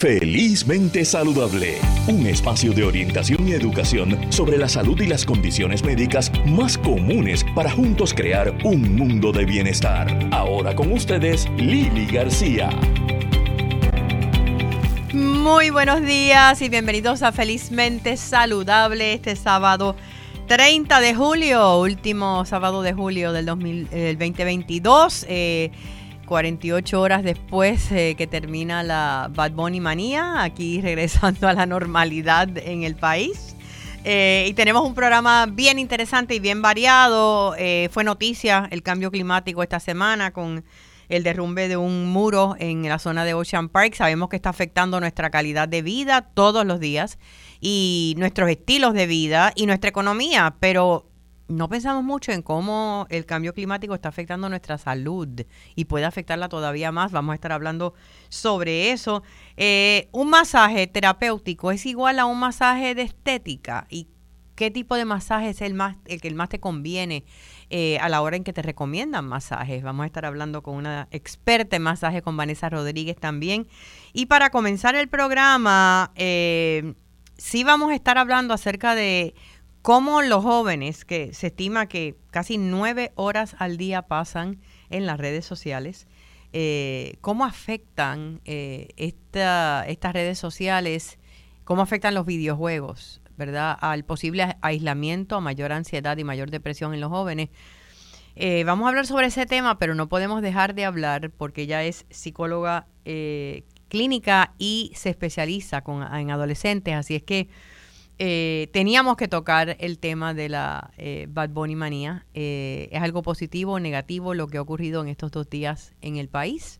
Felizmente Saludable, un espacio de orientación y educación sobre la salud y las condiciones médicas más comunes para juntos crear un mundo de bienestar. Ahora con ustedes, Lili García. Muy buenos días y bienvenidos a Felizmente Saludable este sábado 30 de julio, último sábado de julio del 2022. 48 horas después eh, que termina la Bad Bunny manía, aquí regresando a la normalidad en el país. Eh, y tenemos un programa bien interesante y bien variado. Eh, fue noticia el cambio climático esta semana con el derrumbe de un muro en la zona de Ocean Park. Sabemos que está afectando nuestra calidad de vida todos los días y nuestros estilos de vida y nuestra economía, pero no pensamos mucho en cómo el cambio climático está afectando nuestra salud y puede afectarla todavía más. Vamos a estar hablando sobre eso. Eh, un masaje terapéutico es igual a un masaje de estética y qué tipo de masaje es el más el que más te conviene eh, a la hora en que te recomiendan masajes. Vamos a estar hablando con una experta en masaje, con Vanessa Rodríguez también. Y para comenzar el programa, eh, sí vamos a estar hablando acerca de cómo los jóvenes, que se estima que casi nueve horas al día pasan en las redes sociales, eh, cómo afectan eh, estas redes sociales, cómo afectan los videojuegos, ¿verdad? Al posible aislamiento, a mayor ansiedad y mayor depresión en los jóvenes. Eh, vamos a hablar sobre ese tema, pero no podemos dejar de hablar porque ella es psicóloga clínica y se especializa en adolescentes, así es que eh, teníamos que tocar el tema de la eh, Bad Bunny manía. Eh, ¿Es algo positivo o negativo lo que ha ocurrido en estos dos días en el país?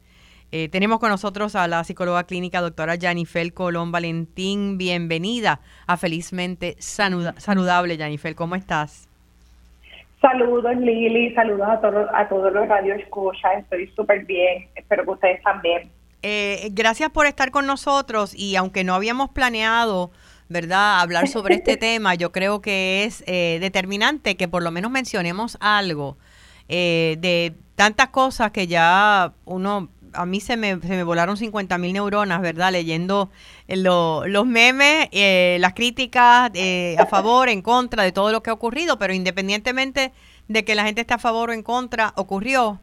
tenemos con nosotros a la psicóloga clínica doctora Janifel Colón Valentín. Bienvenida a Felizmente Saludable, Janifel. ¿Cómo estás? Saludos Lili, saludos a todos, a todos los radio escucha. Estoy súper bien. Espero que ustedes también. gracias por estar con nosotros y aunque no habíamos planeado ¿verdad? Hablar sobre este tema, yo creo que es eh, determinante que por lo menos mencionemos algo eh, de tantas cosas que ya uno, a mí se me, se me volaron 50 mil neuronas, ¿verdad? Leyendo los memes, eh, las críticas a favor, en contra de todo lo que ha ocurrido, pero independientemente de que la gente esté a favor o en contra, ocurrió.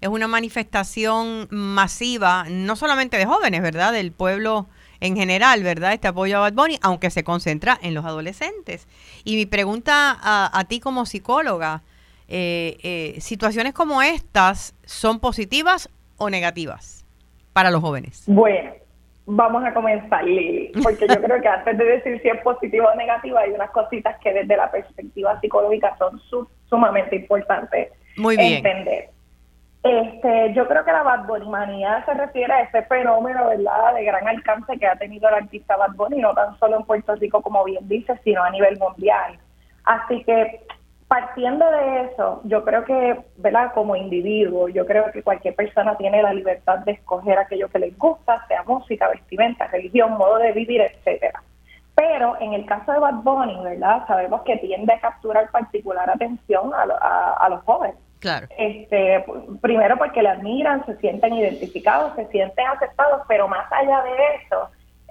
Es una manifestación masiva, no solamente de jóvenes, ¿verdad? Del pueblo en general, ¿verdad? Este apoyo a Bad Bunny, aunque se concentra en los adolescentes. Y mi pregunta a, ti como psicóloga, eh, eh, ¿situaciones como estas son positivas o negativas para los jóvenes? Bueno, vamos a comenzar, Lili, porque yo creo que antes de decir si es positiva o negativa, hay unas cositas que desde la perspectiva psicológica son sumamente importantes Muy bien. entender. Este, yo creo que la Bad Bunny manía se refiere a ese fenómeno, ¿verdad?, de gran alcance que ha tenido el artista Bad Bunny, no tan solo en Puerto Rico, como bien dice, sino a nivel mundial. Así que, partiendo de eso, yo creo que, ¿verdad?, como individuo, yo creo que cualquier persona tiene la libertad de escoger aquello que les gusta, sea música, vestimenta, religión, modo de vivir, etcétera. Pero en el caso de Bad Bunny, ¿verdad?, sabemos que tiende a capturar particular atención a los jóvenes este, primero porque le admiran, se sienten identificados, se sienten aceptados, pero más allá de eso,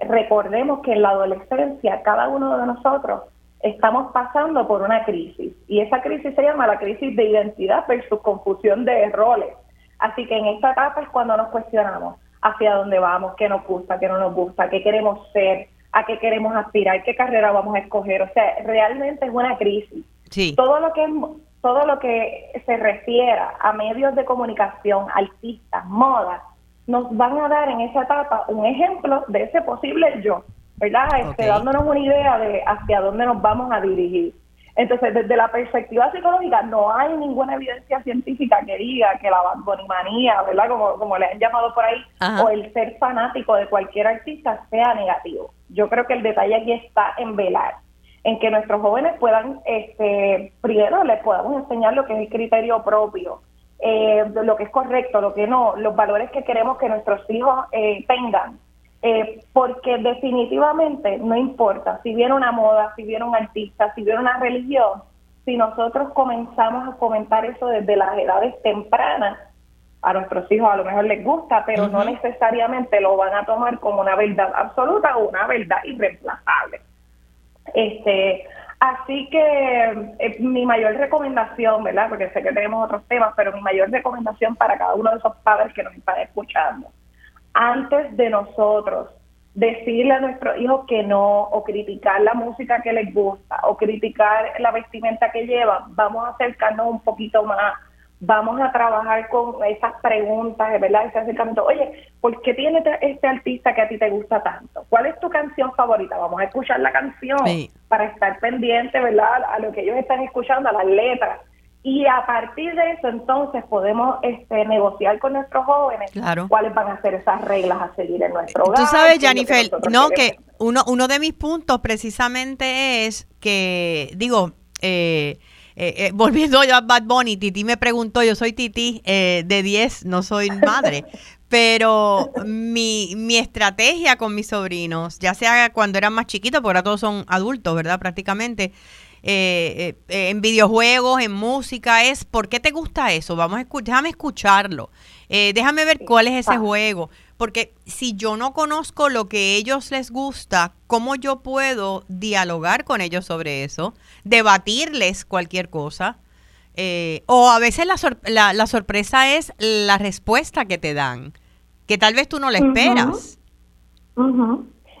recordemos que en la adolescencia cada uno de nosotros estamos pasando por una crisis y esa crisis se llama la crisis de identidad versus confusión de roles. Así que en esta etapa es cuando nos cuestionamos hacia dónde vamos, qué nos gusta, qué no nos gusta, qué queremos ser, a qué queremos aspirar, qué carrera vamos a escoger. O sea, realmente es una crisis. Sí. Todo lo que es todo lo que se refiera a medios de comunicación, artistas, moda, nos van a dar en esa etapa un ejemplo de ese posible yo, ¿verdad? Este, dándonos una idea de hacia dónde nos vamos a dirigir. Entonces, desde la perspectiva psicológica, no hay ninguna evidencia científica que diga que la bonimanía, ¿verdad? Como, como le han llamado por ahí, o el ser fanático de cualquier artista sea negativo. Yo creo que el detalle aquí está en velar en que nuestros jóvenes puedan, este, primero les podamos enseñar lo que es el criterio propio, eh, lo que es correcto, lo que no, los valores que queremos que nuestros hijos eh, tengan. Eh, porque definitivamente no importa si viene una moda, si viene un artista, si viene una religión, si nosotros comenzamos a fomentar eso desde las edades tempranas, a nuestros hijos a lo mejor les gusta, pero no necesariamente lo van a tomar como una verdad absoluta o una verdad irreemplazable. Este, así que eh, mi mayor recomendación, ¿verdad? Porque sé que tenemos otros temas, pero mi mayor recomendación para cada uno de esos padres que nos están escuchando, antes de nosotros decirle a nuestros hijos que no, o criticar la música que les gusta, o criticar la vestimenta que llevan, vamos a acercarnos un poquito más vamos a trabajar con esas preguntas, ¿verdad? Ese acercamiento. Oye, ¿por qué tiene este artista que a ti te gusta tanto? ¿Cuál es tu canción favorita? Vamos a escuchar la canción para estar pendiente, ¿verdad? A lo que ellos están escuchando, a las letras. Y a partir de eso, entonces, podemos este, negociar con nuestros jóvenes cuáles van a ser esas reglas a seguir en nuestro hogar. Tú sabes, Jennifer, no, que uno, uno de mis puntos precisamente es que, digo, eh, eh, eh, volviendo a Bad Bunny, Titi me preguntó, yo soy Titi eh, de 10, no soy madre, pero mi, mi estrategia con mis sobrinos, ya sea cuando eran más chiquitos, porque ahora todos son adultos, ¿verdad? Prácticamente, en videojuegos, en música, es ¿por qué te gusta eso? Vamos a escuchar, déjame escucharlo, déjame ver cuál es ese juego. Porque si yo no conozco lo que a ellos les gusta, ¿cómo yo puedo dialogar con ellos sobre eso? Debatirles cualquier cosa. Eh, o a veces la, la, sorpresa es la respuesta que te dan, que tal vez tú no la esperas.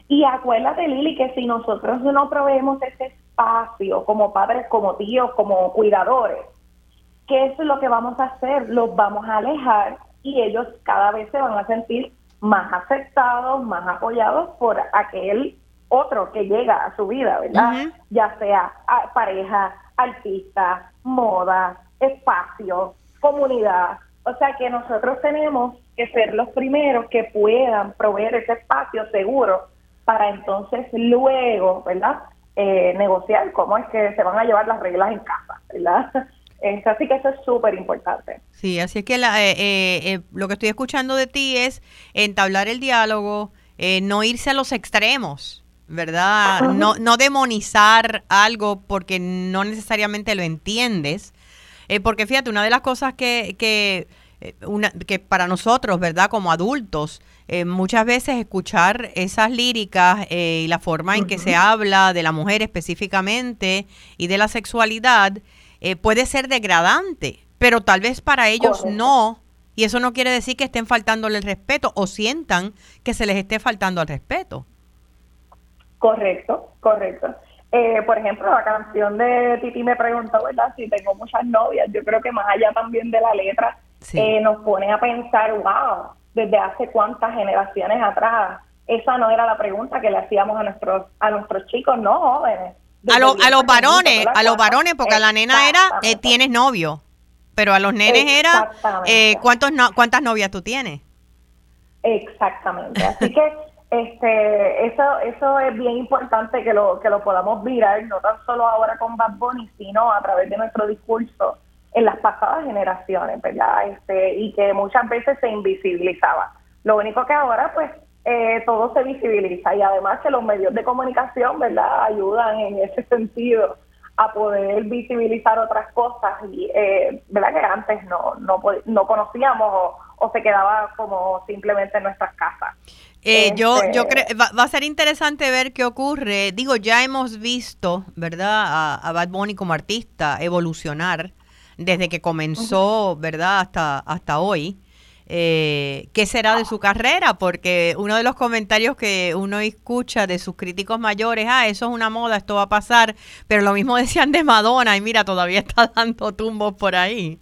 Y acuérdate, Lili, que si nosotros no proveemos ese espacio como padres, como tíos, como cuidadores, ¿qué es lo que vamos a hacer? Los vamos a alejar y ellos cada vez se van a sentir más aceptados, más apoyados por aquel otro que llega a su vida, ¿verdad? Ya sea pareja, artista, moda, espacio, comunidad. O sea que nosotros tenemos que ser los primeros que puedan proveer ese espacio seguro para entonces luego, ¿verdad? Eh, negociar cómo es que se van a llevar las reglas en casa, ¿verdad? Así que eso es súper importante. Sí, así es que la, eh, eh, eh, lo que estoy escuchando de ti es entablar el diálogo, no irse a los extremos, ¿verdad? No, no demonizar algo porque no necesariamente lo entiendes. porque fíjate, una de las cosas que, que, una, que para nosotros, ¿verdad? Como adultos, muchas veces escuchar esas líricas y la forma en que se habla de la mujer específicamente y de la sexualidad, eh, puede ser degradante, pero tal vez para ellos no. Y eso no quiere decir que estén faltándole el respeto o sientan que se les esté faltando al respeto. Correcto, correcto. Eh, por ejemplo, la canción de Titi me preguntó, ¿verdad? Si tengo muchas novias. Yo creo que más allá también de la letra, eh, nos pone a pensar, wow, desde hace cuántas generaciones atrás, esa no era la pregunta que le hacíamos a nuestros, a nuestros chicos, no jóvenes a, a los varones, a los varones, porque a la nena era, eh, tienes novio, pero a los nenes era, eh, ¿cuántos ¿cuántas novias tú tienes? Exactamente, así que este eso eso es bien importante que lo que lo podamos mirar, no tan solo ahora con Bad Bunny, sino a través de nuestro discurso en las pasadas generaciones, ¿verdad? Este, y que muchas veces se invisibilizaba. Lo único que ahora, pues, eh, todo se visibiliza y además que los medios de comunicación, ¿verdad?, ayudan en ese sentido a poder visibilizar otras cosas, y, eh, ¿verdad?, que antes no, no, no conocíamos o, se quedaba como simplemente en nuestras casas. Eh, yo yo este creo va, a ser interesante ver qué ocurre. Digo, ya hemos visto, ¿verdad?, a, a Bad Bunny como artista evolucionar desde que comenzó, ¿verdad?, hasta, hasta hoy eh, qué será de su carrera, porque uno de los comentarios que uno escucha de sus críticos mayores, ah, eso es una moda, esto va a pasar, pero lo mismo decían de Madonna y mira, todavía está dando tumbos por ahí.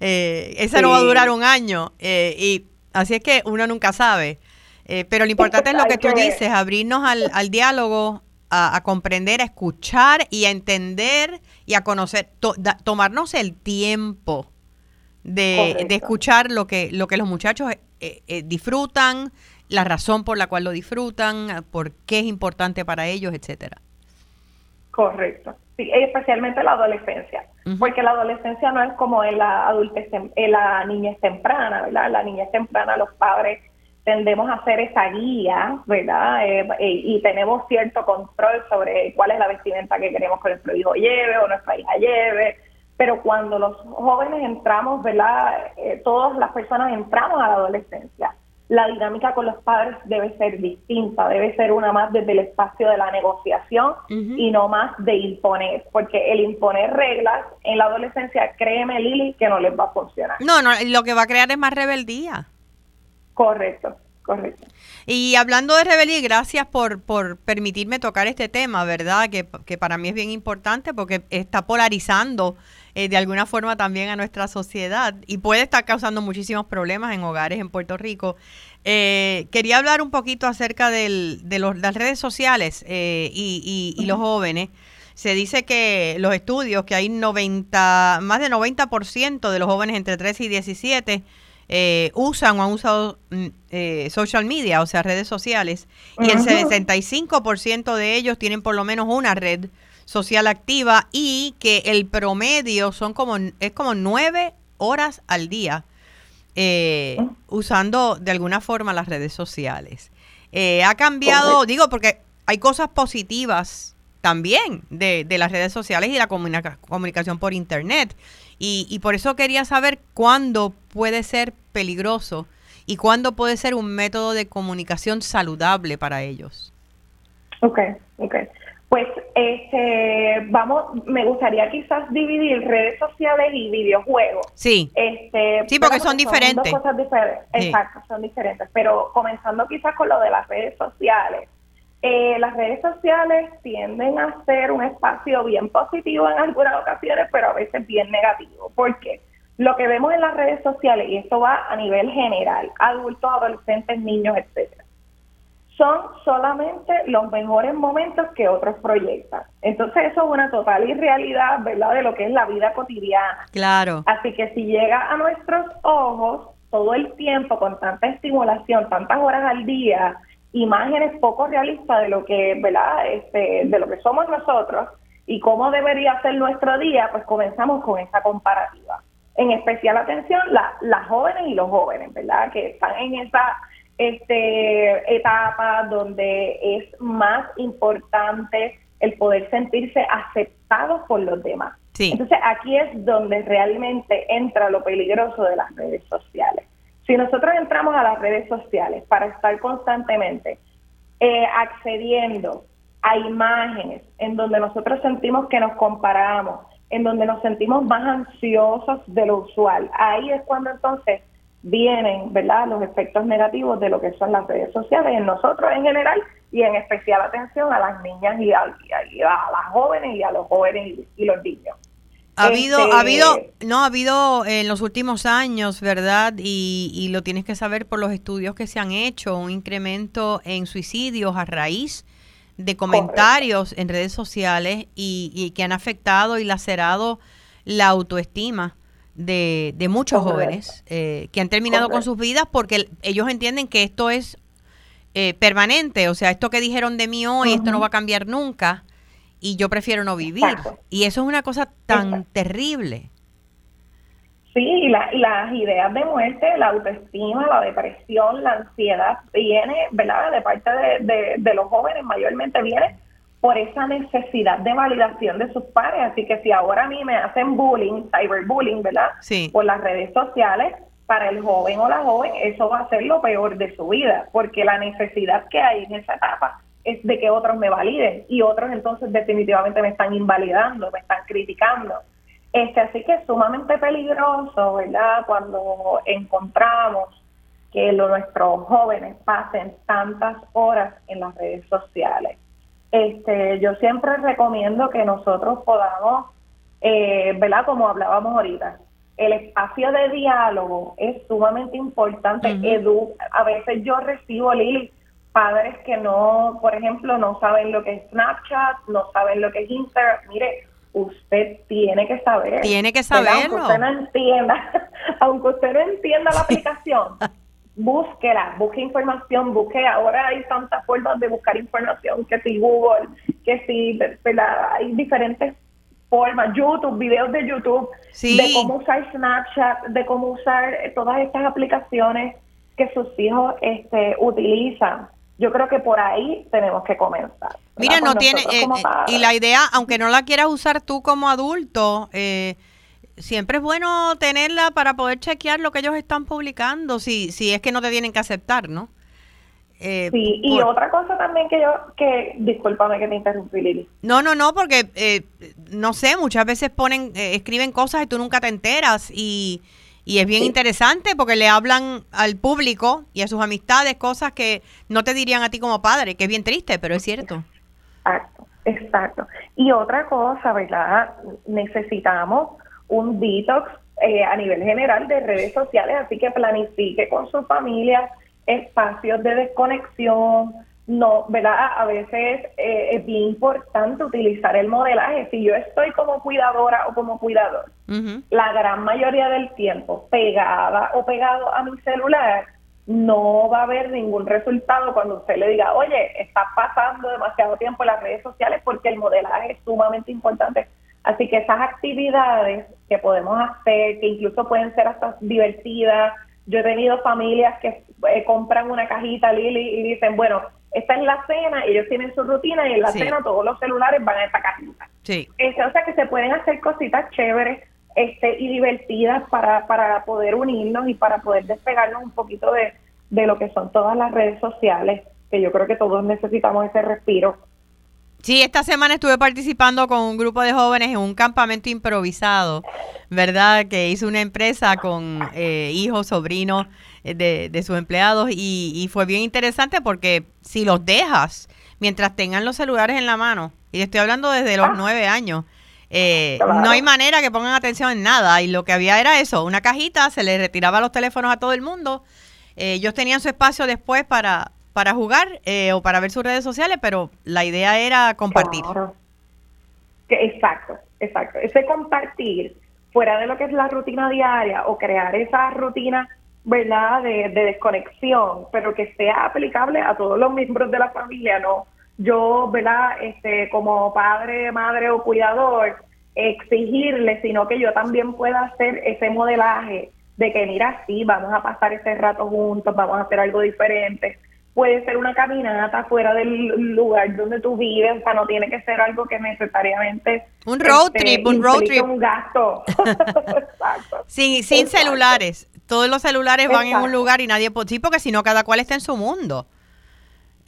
Eh, esa no va a durar un año eh, y así es que uno nunca sabe. Eh, pero lo importante es lo que tú dices, abrirnos al, al diálogo, a, comprender, a escuchar y a entender y a conocer, tomarnos el tiempo de, escuchar lo que, lo que los muchachos eh, eh, disfrutan, la razón por la cual lo disfrutan, por qué es importante para ellos, etcétera. Correcto. Sí, especialmente la adolescencia, porque la adolescencia no es como en la adultez, en la niñez temprana, ¿verdad? La niñez temprana los padres tendemos a hacer esa guía, ¿verdad? Eh, y tenemos cierto control sobre cuál es la vestimenta que queremos que nuestro hijo lleve o nuestra hija lleve, pero cuando los jóvenes entramos, ¿verdad? Eh, todas las personas entramos a la adolescencia, la dinámica con los padres debe ser distinta, debe ser una más desde el espacio de la negociación y no más de imponer, porque el imponer reglas en la adolescencia, créeme Lili, que no les va a funcionar. No, no, lo que va a crear es más rebeldía. Correcto. Correcto. Y hablando de rebeldía, gracias por, por permitirme tocar este tema, ¿verdad? Que, que para mí es bien importante porque está polarizando eh, de alguna forma también a nuestra sociedad y puede estar causando muchísimos problemas en hogares en Puerto Rico. Eh, quería hablar un poquito acerca del, de los, las redes sociales eh, y, y, los jóvenes. Se dice que los estudios, que hay 90, más de 90% de los jóvenes entre 13 y 17 usan o han usado mm, social media, o sea, redes sociales, y el 65% de ellos tienen por lo menos una red social activa y que el promedio son como es como nueve horas al día eh, usando de alguna forma las redes sociales. Eh, ha cambiado, digo, porque hay cosas positivas también de, de las redes sociales y la comunicación por internet. Y, y por eso quería saber cuándo puede ser peligroso y cuándo puede ser un método de comunicación saludable para ellos. Ok, ok. Pues este, vamos, me gustaría quizás dividir redes sociales y videojuegos. Sí. Este, sí, porque son diferentes. Son cosas diferentes. Exacto, son diferentes. Pero comenzando quizás con lo de las redes sociales. Eh, las redes sociales tienden a ser un espacio bien positivo en algunas ocasiones, pero a veces bien negativo. ¿Por qué? Lo que vemos en las redes sociales, y esto va a nivel general, adultos, adolescentes, niños, etcétera son solamente los mejores momentos que otros proyectan. Entonces eso es una total irrealidad, ¿verdad?, de lo que es la vida cotidiana. Claro. Así que si llega a nuestros ojos todo el tiempo con tanta estimulación, tantas horas al día, imágenes poco realistas de lo que, ¿verdad?, este, de lo que somos nosotros y cómo debería ser nuestro día, pues comenzamos con esa comparativa. En especial atención la, las jóvenes y los jóvenes, ¿verdad?, que están en esa este, etapa donde es más importante el poder sentirse aceptado por los demás. Entonces aquí es donde realmente entra lo peligroso de las redes sociales. Si nosotros entramos a las redes sociales para estar constantemente eh, accediendo a imágenes en donde nosotros sentimos que nos comparamos, en donde nos sentimos más ansiosos de lo usual, ahí es cuando entonces vienen, ¿verdad?, los efectos negativos de lo que son las redes sociales en nosotros en general y en especial atención a las niñas y a, las jóvenes y a los jóvenes y, los niños. Ha habido, ha habido, este, no, ha habido en los últimos años, ¿verdad? Y, y lo tienes que saber por los estudios que se han hecho, un incremento en suicidios a raíz de comentarios en redes sociales y, y que han afectado y lacerado la autoestima de, de muchos jóvenes eh, que han terminado con sus vidas porque ellos entienden que esto es eh, permanente, o sea, esto que dijeron de mí hoy, esto no va a cambiar nunca y yo prefiero no vivir. Y eso es una cosa tan terrible. Sí, y, las ideas de muerte, la autoestima, la depresión, la ansiedad, viene, ¿verdad? De parte de, de, de los jóvenes, mayormente viene por esa necesidad de validación de sus pares. Así que si ahora a mí me hacen bullying, cyberbullying, ¿verdad? Sí. Por las redes sociales, para el joven o la joven, eso va a ser lo peor de su vida, porque la necesidad que hay en esa etapa es de que otros me validen y otros entonces definitivamente me están invalidando, me están criticando. Este, así que es sumamente peligroso, ¿verdad? Cuando encontramos que nuestros jóvenes pasen tantas horas en las redes sociales este, yo siempre recomiendo que nosotros podamos, eh, ¿verdad? Como hablábamos ahorita, el espacio de diálogo es sumamente importante. Edu, a veces yo recibo, Lili, padres que no, por ejemplo, no saben lo que es Snapchat, no saben lo que es Instagram. Mire, usted tiene que saber. Tiene que saberlo. Aunque usted no entienda, aunque usted no entienda la aplicación, búsquela, busque información, busque, ahora hay tantas formas de buscar información, que si Google, que si hay diferentes formas, YouTube, videos de YouTube, de cómo usar Snapchat, de cómo usar todas estas aplicaciones que sus hijos este, utilizan. Yo creo que por ahí tenemos que comenzar. Mira, no tiene, eh, eh, y la idea, aunque no la quieras usar tú como adulto, eh, siempre es bueno tenerla para poder chequear lo que ellos están publicando, si, si es que no te tienen que aceptar, ¿no? Eh, sí, y otra cosa también que yo, que discúlpame que te interrumpí, Lili. No, no, no, porque eh, no sé, muchas veces ponen, eh, escriben cosas y tú nunca te enteras y, y es bien interesante porque le hablan al público y a sus amistades cosas que no te dirían a ti como padre, que es bien triste, pero es cierto. Exacto, exacto. Y otra cosa, ¿verdad? Necesitamos un detox a nivel general de redes sociales, así que planifique con su familia espacios de desconexión, no, ¿verdad? A veces eh, es bien importante utilizar el modelaje. Si yo estoy como cuidadora o como cuidador, la gran mayoría del tiempo pegada o pegado a mi celular, no va a haber ningún resultado cuando usted le diga, oye, estás pasando demasiado tiempo en las redes sociales porque el modelaje es sumamente importante. Así que esas actividades que podemos hacer, que incluso pueden ser hasta divertidas, yo he tenido familias que eh, compran una cajita, Lili, y dicen, bueno, esta es la cena, ellos tienen su rutina y en la cena todos los celulares van a esta cajita. Sí. Este, o sea que se pueden hacer cositas chéveres este, y divertidas para, para poder unirnos y para poder despegarnos un poquito de, de lo que son todas las redes sociales, que yo creo que todos necesitamos ese respiro Sí, esta semana estuve participando con un grupo de jóvenes en un campamento improvisado, ¿verdad? Que hizo una empresa con eh, hijos, sobrinos eh, de, de, sus empleados y, fue bien interesante porque si los dejas mientras tengan los celulares en la mano, y estoy hablando desde los ah. nueve años, eh, no hay manera que pongan atención en nada y lo que había era eso, una cajita, se les retiraba los teléfonos a todo el mundo, ellos tenían su espacio después para para jugar eh, o para ver sus redes sociales, pero la idea era compartir. Exacto, exacto. Ese compartir fuera de lo que es la rutina diaria o crear esa rutina, ¿verdad?, de, desconexión, pero que sea aplicable a todos los miembros de la familia, ¿no? Yo, ¿verdad?, este, como padre, madre o cuidador, exigirle, sino que yo también pueda hacer ese modelaje de que, mira, sí, vamos a pasar ese rato juntos, vamos a hacer algo diferente puede ser una caminata fuera del lugar donde tú vives, o sea, no tiene que ser algo que necesariamente... Un road este, trip, un road trip. Un gasto. Exacto. Sin, sin celulares. Todos los celulares van en un lugar y nadie... Sí, porque si no, cada cual está en su mundo.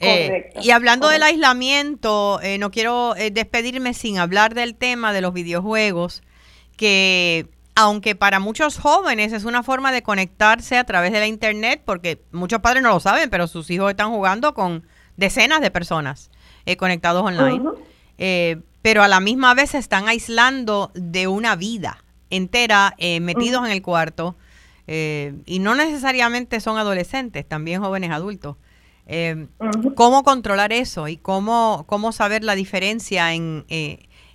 Eh, y hablando del aislamiento, eh, no quiero eh, despedirme sin hablar del tema de los videojuegos, que aunque para muchos jóvenes es una forma de conectarse a través de la internet, porque muchos padres no lo saben, pero sus hijos están jugando con decenas de personas eh, conectados online. Eh, pero a la misma vez se están aislando de una vida entera, eh, metidos en el cuarto, y no necesariamente son adolescentes, también jóvenes adultos. ¿Cómo controlar eso y cómo, cómo saber la diferencia en,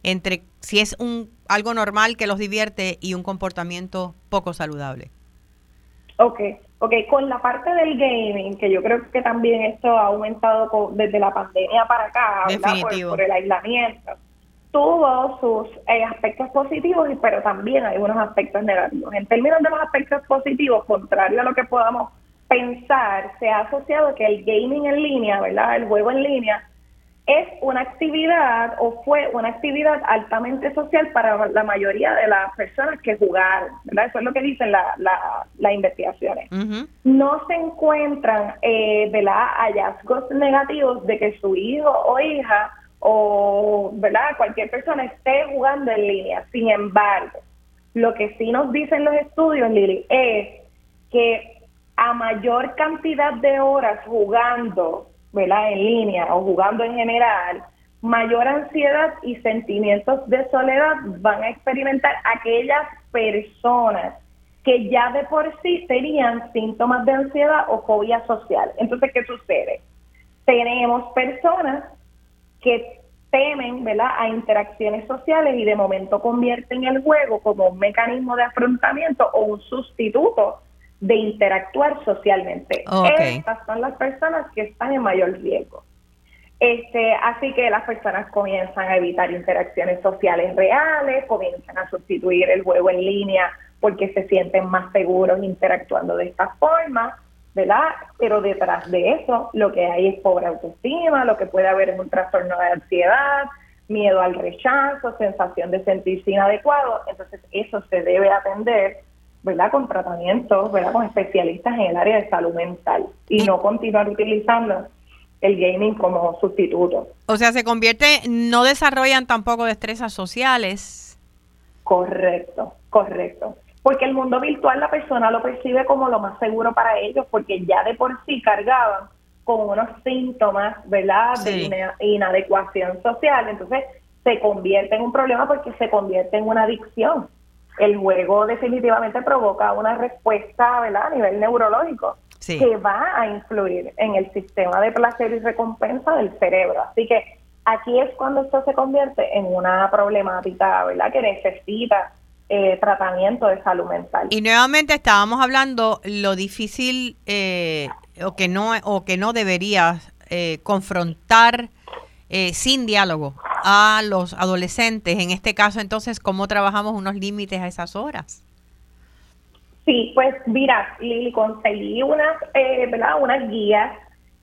entre si es un algo normal que los divierte y un comportamiento poco saludable. Ok, ok, con la parte del gaming, que yo creo que también esto ha aumentado desde la pandemia para acá, Definitivo. Por, el aislamiento, tuvo sus eh, aspectos positivos, pero también hay unos aspectos negativos. En términos de los aspectos positivos, contrario a lo que podamos pensar, se ha asociado que el gaming en línea, ¿verdad? El juego en línea es una actividad o fue una actividad altamente social para la mayoría de las personas que jugaron, ¿verdad? Eso es lo que dicen las la, investigaciones. No se encuentran eh, hallazgos negativos de que su hijo o hija o ¿verdad? cualquier persona esté jugando en línea. Sin embargo, lo que sí nos dicen los estudios, Lili, es que a mayor cantidad de horas jugando ¿verdad? en línea o jugando en general, mayor ansiedad y sentimientos de soledad van a experimentar aquellas personas que ya de por sí tenían síntomas de ansiedad o fobia social. Entonces, ¿qué sucede? Tenemos personas que temen ¿verdad? a interacciones sociales y de momento convierten el juego como un mecanismo de afrontamiento o un sustituto de interactuar socialmente. Estas son las personas que están en mayor riesgo. Este, así que las personas comienzan a evitar interacciones sociales reales, comienzan a sustituir el juego en línea porque se sienten más seguros interactuando de esta forma, ¿verdad? Pero detrás de eso lo que hay es pobre autoestima, lo que puede haber es un trastorno de ansiedad, miedo al rechazo, sensación de sentirse inadecuado. Entonces, eso se debe atender, ¿verdad? Con tratamientos, ¿verdad? Con especialistas en el área de salud mental y no continuar utilizando el gaming como sustituto. O sea, se convierte, no desarrollan tampoco destrezas sociales. Correcto, correcto. Porque el mundo virtual la persona lo percibe como lo más seguro para ellos, porque ya de por sí cargaban con unos síntomas, ¿verdad?, de inadecuación social. Entonces, se convierte en un problema porque se convierte en una adicción. El juego definitivamente provoca una respuesta, ¿verdad?, a nivel neurológico que va a influir en el sistema de placer y recompensa del cerebro. Así que aquí es cuando esto se convierte en una problemática, ¿verdad?, que necesita eh, tratamiento de salud mental. Y nuevamente estábamos hablando lo difícil eh, o que no o que no deberías eh, confrontar sin diálogo a los adolescentes. En este caso, entonces, ¿cómo trabajamos unos límites a esas horas? Sí, pues mira, Lili, conseguí unas, eh, ¿verdad? unas guías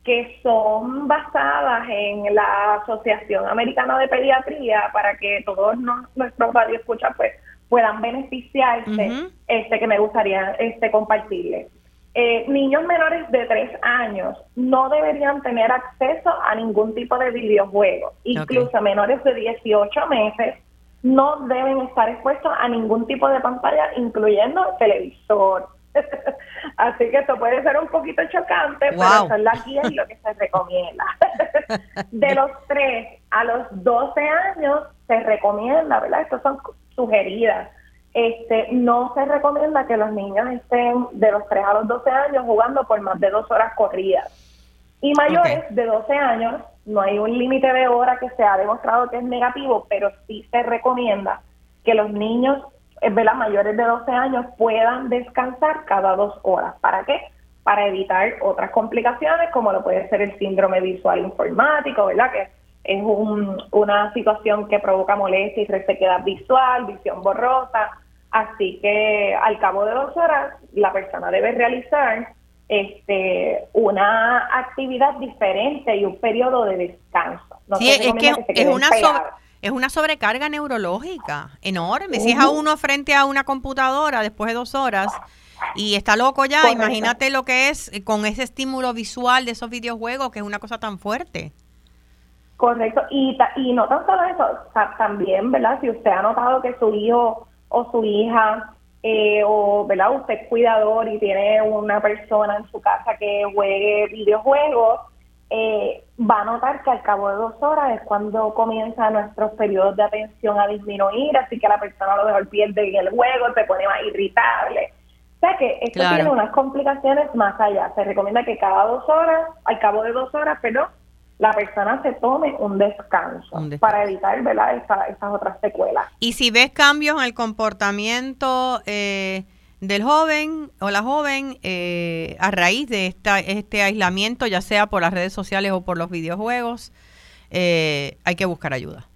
que son basadas en la Asociación Americana de Pediatría para que todos nuestros radioescuchas pues puedan beneficiarse, este que me gustaría este compartirles. Eh, niños menores de 3 años no deberían tener acceso a ningún tipo de videojuego, incluso menores de 18 meses no deben estar expuestos a ningún tipo de pantalla, incluyendo televisor. Así que esto puede ser un poquito chocante, pero eso es la guía y lo que se recomienda. de los 3 a los 12 años se recomienda, ¿verdad? Estas son sugeridas. Este, no se recomienda que los niños estén de los 3 a los 12 años jugando por más de dos horas corridas. Y mayores de 12 años no hay un límite de hora que se ha demostrado que es negativo, pero sí se recomienda que los niños eh, ¿verdad? mayores de 12 años puedan descansar cada dos horas. ¿Para qué? Para evitar otras complicaciones como lo puede ser el síndrome visual informático, ¿verdad? Que es una situación que provoca molestia y resequedad visual, visión borrosa. Así que al cabo de dos horas la persona debe realizar este, una actividad diferente y un periodo de descanso. sí, es que, es una es una sobrecarga neurológica enorme. Si es a uno frente a una computadora después de dos horas y está loco ya, imagínate lo que es con ese estímulo visual de esos videojuegos, que es una cosa tan fuerte. Correcto, y, y no tan solo eso, también, ¿verdad? Si usted ha notado que su hijo o su hija eh, o ¿verdad? usted es cuidador y tiene una persona en su casa que juegue videojuegos, eh, va a notar que al cabo de dos horas es cuando comienzan nuestros periodos de atención a disminuir, así que la persona a lo mejor pierde en el juego, se pone más irritable. O sea que esto tiene unas complicaciones más allá. Se recomienda que cada dos horas, al cabo de dos horas, pero la persona se tome un descanso, para evitar ¿verdad? esas otras secuelas. Y si ves cambios en el comportamiento eh, del joven o la joven eh, a raíz de esta, este aislamiento, ya sea por las redes sociales o por los videojuegos, eh, hay que buscar ayuda.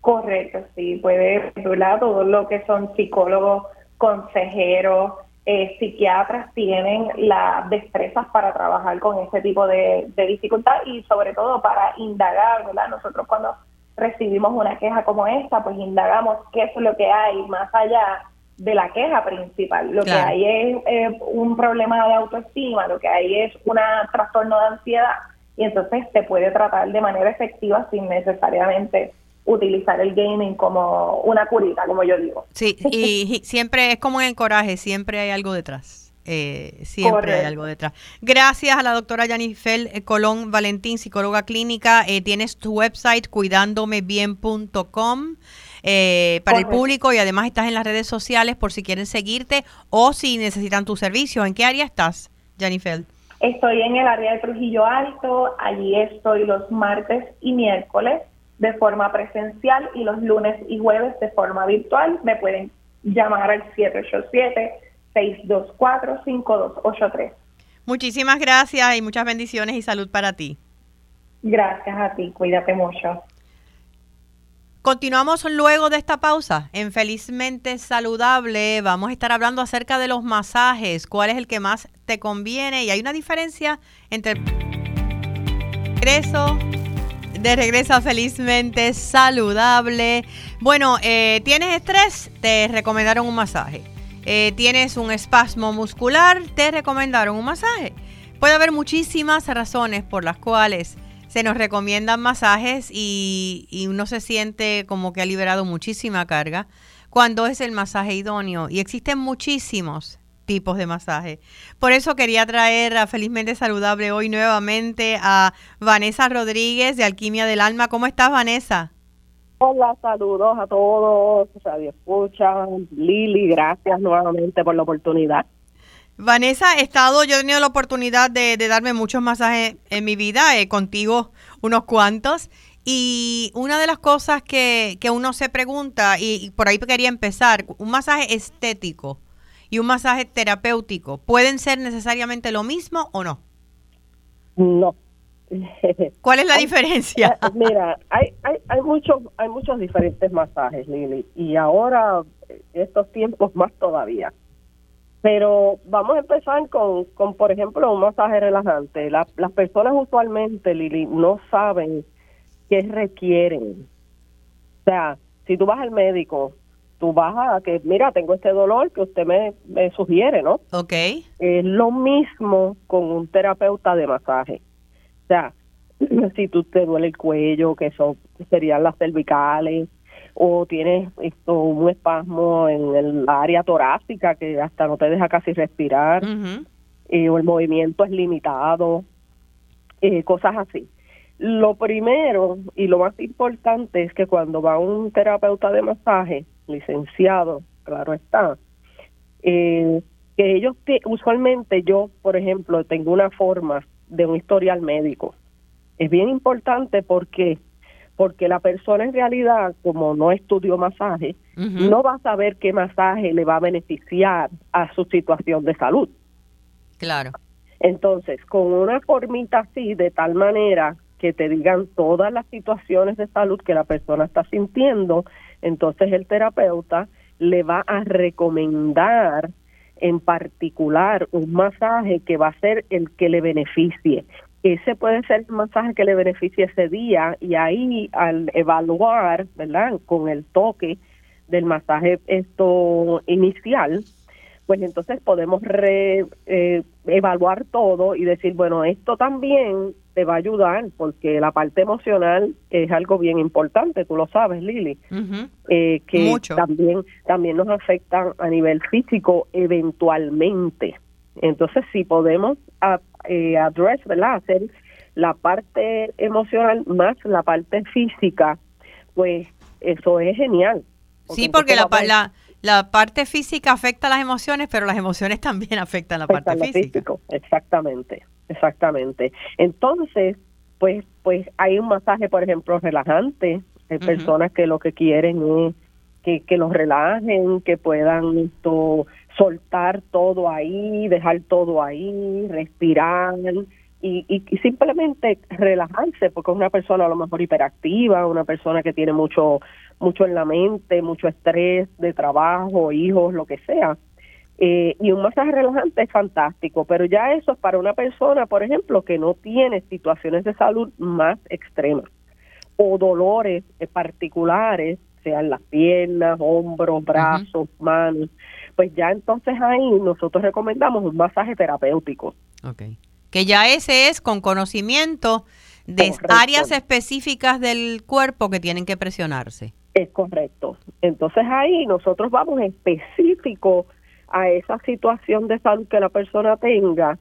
Correcto, sí, puede, ¿verdad? Todo lo que son psicólogos, consejeros, eh, psiquiatras tienen las destrezas para trabajar con ese tipo de, dificultad y sobre todo para indagar, ¿verdad? Nosotros cuando recibimos una queja como esta, pues indagamos qué es lo que hay más allá de la queja principal. Lo que hay es eh, un problema de autoestima, lo que hay es un trastorno de ansiedad y entonces se puede tratar de manera efectiva sin necesariamente utilizar el gaming como una curita, como yo digo. Sí, y siempre es como en el coraje, siempre hay algo detrás. Eh, siempre hay algo detrás. Gracias a la doctora Janifel eh, Colón Valentín, psicóloga clínica. Eh, tienes tu website cuidandomebien.com eh, para el público y además estás en las redes sociales por si quieren seguirte o si necesitan tu servicio. ¿En qué área estás, Janifel? Estoy en el área de Trujillo Alto. Allí estoy los martes y miércoles de forma presencial y los lunes y jueves de forma virtual. Me pueden llamar al 787-624-5283. Muchísimas gracias y muchas bendiciones y salud para ti. Gracias a ti, cuídate mucho. Continuamos luego de esta pausa en Felizmente Saludable. Vamos a estar hablando acerca de los masajes, cuál es el que más te conviene y hay una diferencia entre el De regreso felizmente saludable. Bueno, eh, ¿tienes estrés? Te recomendaron un masaje. Eh, ¿Tienes un espasmo muscular? Te recomendaron un masaje. Puede haber muchísimas razones por las cuales se nos recomiendan masajes y, y uno se siente como que ha liberado muchísima carga cuando es el masaje idóneo. Y existen muchísimos tipos de masaje. Por eso quería traer a Felizmente Saludable hoy nuevamente a Vanessa Rodríguez de Alquimia del Alma. ¿Cómo estás, Vanessa? Hola, saludos a todos, Radio Escucha, Lili, gracias nuevamente por la oportunidad. Vanessa, he estado, yo he tenido la oportunidad de, darme muchos masajes en mi vida, eh, contigo unos cuantos, y una de las cosas que, que uno se pregunta, y por ahí quería empezar, un masaje estético, y un masaje terapéutico, ¿pueden ser necesariamente lo mismo o no? No. ¿Cuál es la diferencia? Eh, mira, hay, hay, hay, muchos, hay muchos diferentes masajes, Lili, y ahora, eh, estos tiempos más todavía. Pero vamos a empezar con, con por ejemplo, un masaje relajante. las personas usualmente, Lili, no saben qué requieren. O sea, si tú vas al médico tú vas a que, mira, tengo este dolor que usted me, sugiere, ¿no? Ok. Es lo mismo con un terapeuta de masaje. O sea, si tú te duele el cuello, que eso serían las cervicales, o tienes esto un espasmo en el área torácica que hasta no te deja casi respirar, eh, o el movimiento es limitado, eh, cosas así. Lo primero y lo más importante es que cuando va un terapeuta de masaje, licenciado, claro está, eh, que ellos, usualmente yo, por ejemplo, tengo una forma de un historial médico. Es bien importante porque porque la persona en realidad, como no estudió masaje, no va a saber qué masaje le va a beneficiar a su situación de salud. Claro. Entonces, con una formita así, de tal manera que te digan todas las situaciones de salud que la persona está sintiendo entonces el terapeuta le va a recomendar en particular un masaje que va a ser el que le beneficie. Ese puede ser el masaje que le beneficie ese día y ahí al evaluar, ¿verdad? Con el toque del masaje esto inicial, pues entonces podemos re, eh, evaluar todo y decir, bueno, esto también te va a ayudar porque la parte emocional es algo bien importante, tú lo sabes, Lili, eh, que también también nos afecta a nivel físico eventualmente. Entonces, si podemos a, eh, address, ¿verdad? Hacer la parte emocional más la parte física, pues eso es genial. sí, porque la, la, la parte física afecta a las emociones, pero las emociones también afectan la parte física. exactamente, exactamente. Entonces, pues, pues hay un masaje, por ejemplo, relajante. Hay personas que lo que quieren es que, que los relajen, que puedan soltar todo ahí, dejar todo ahí, respirar y, y, simplemente relajarse, porque es una persona a lo mejor hiperactiva, una persona que tiene mucho, mucho en la mente, mucho estrés de trabajo, hijos, lo que sea. Eh, y un masaje relajante es fantástico, pero ya eso es para una persona, por ejemplo, que no tiene situaciones de salud más extremas o dolores particulares, sean las piernas, hombros, brazos, manos, pues ya entonces ahí nosotros recomendamos un masaje terapéutico. Okay que ya ese es con conocimiento de áreas específicas del cuerpo que tienen que presionarse. Es correcto. Entonces ahí nosotros vamos específico a esa situación de salud que la persona tenga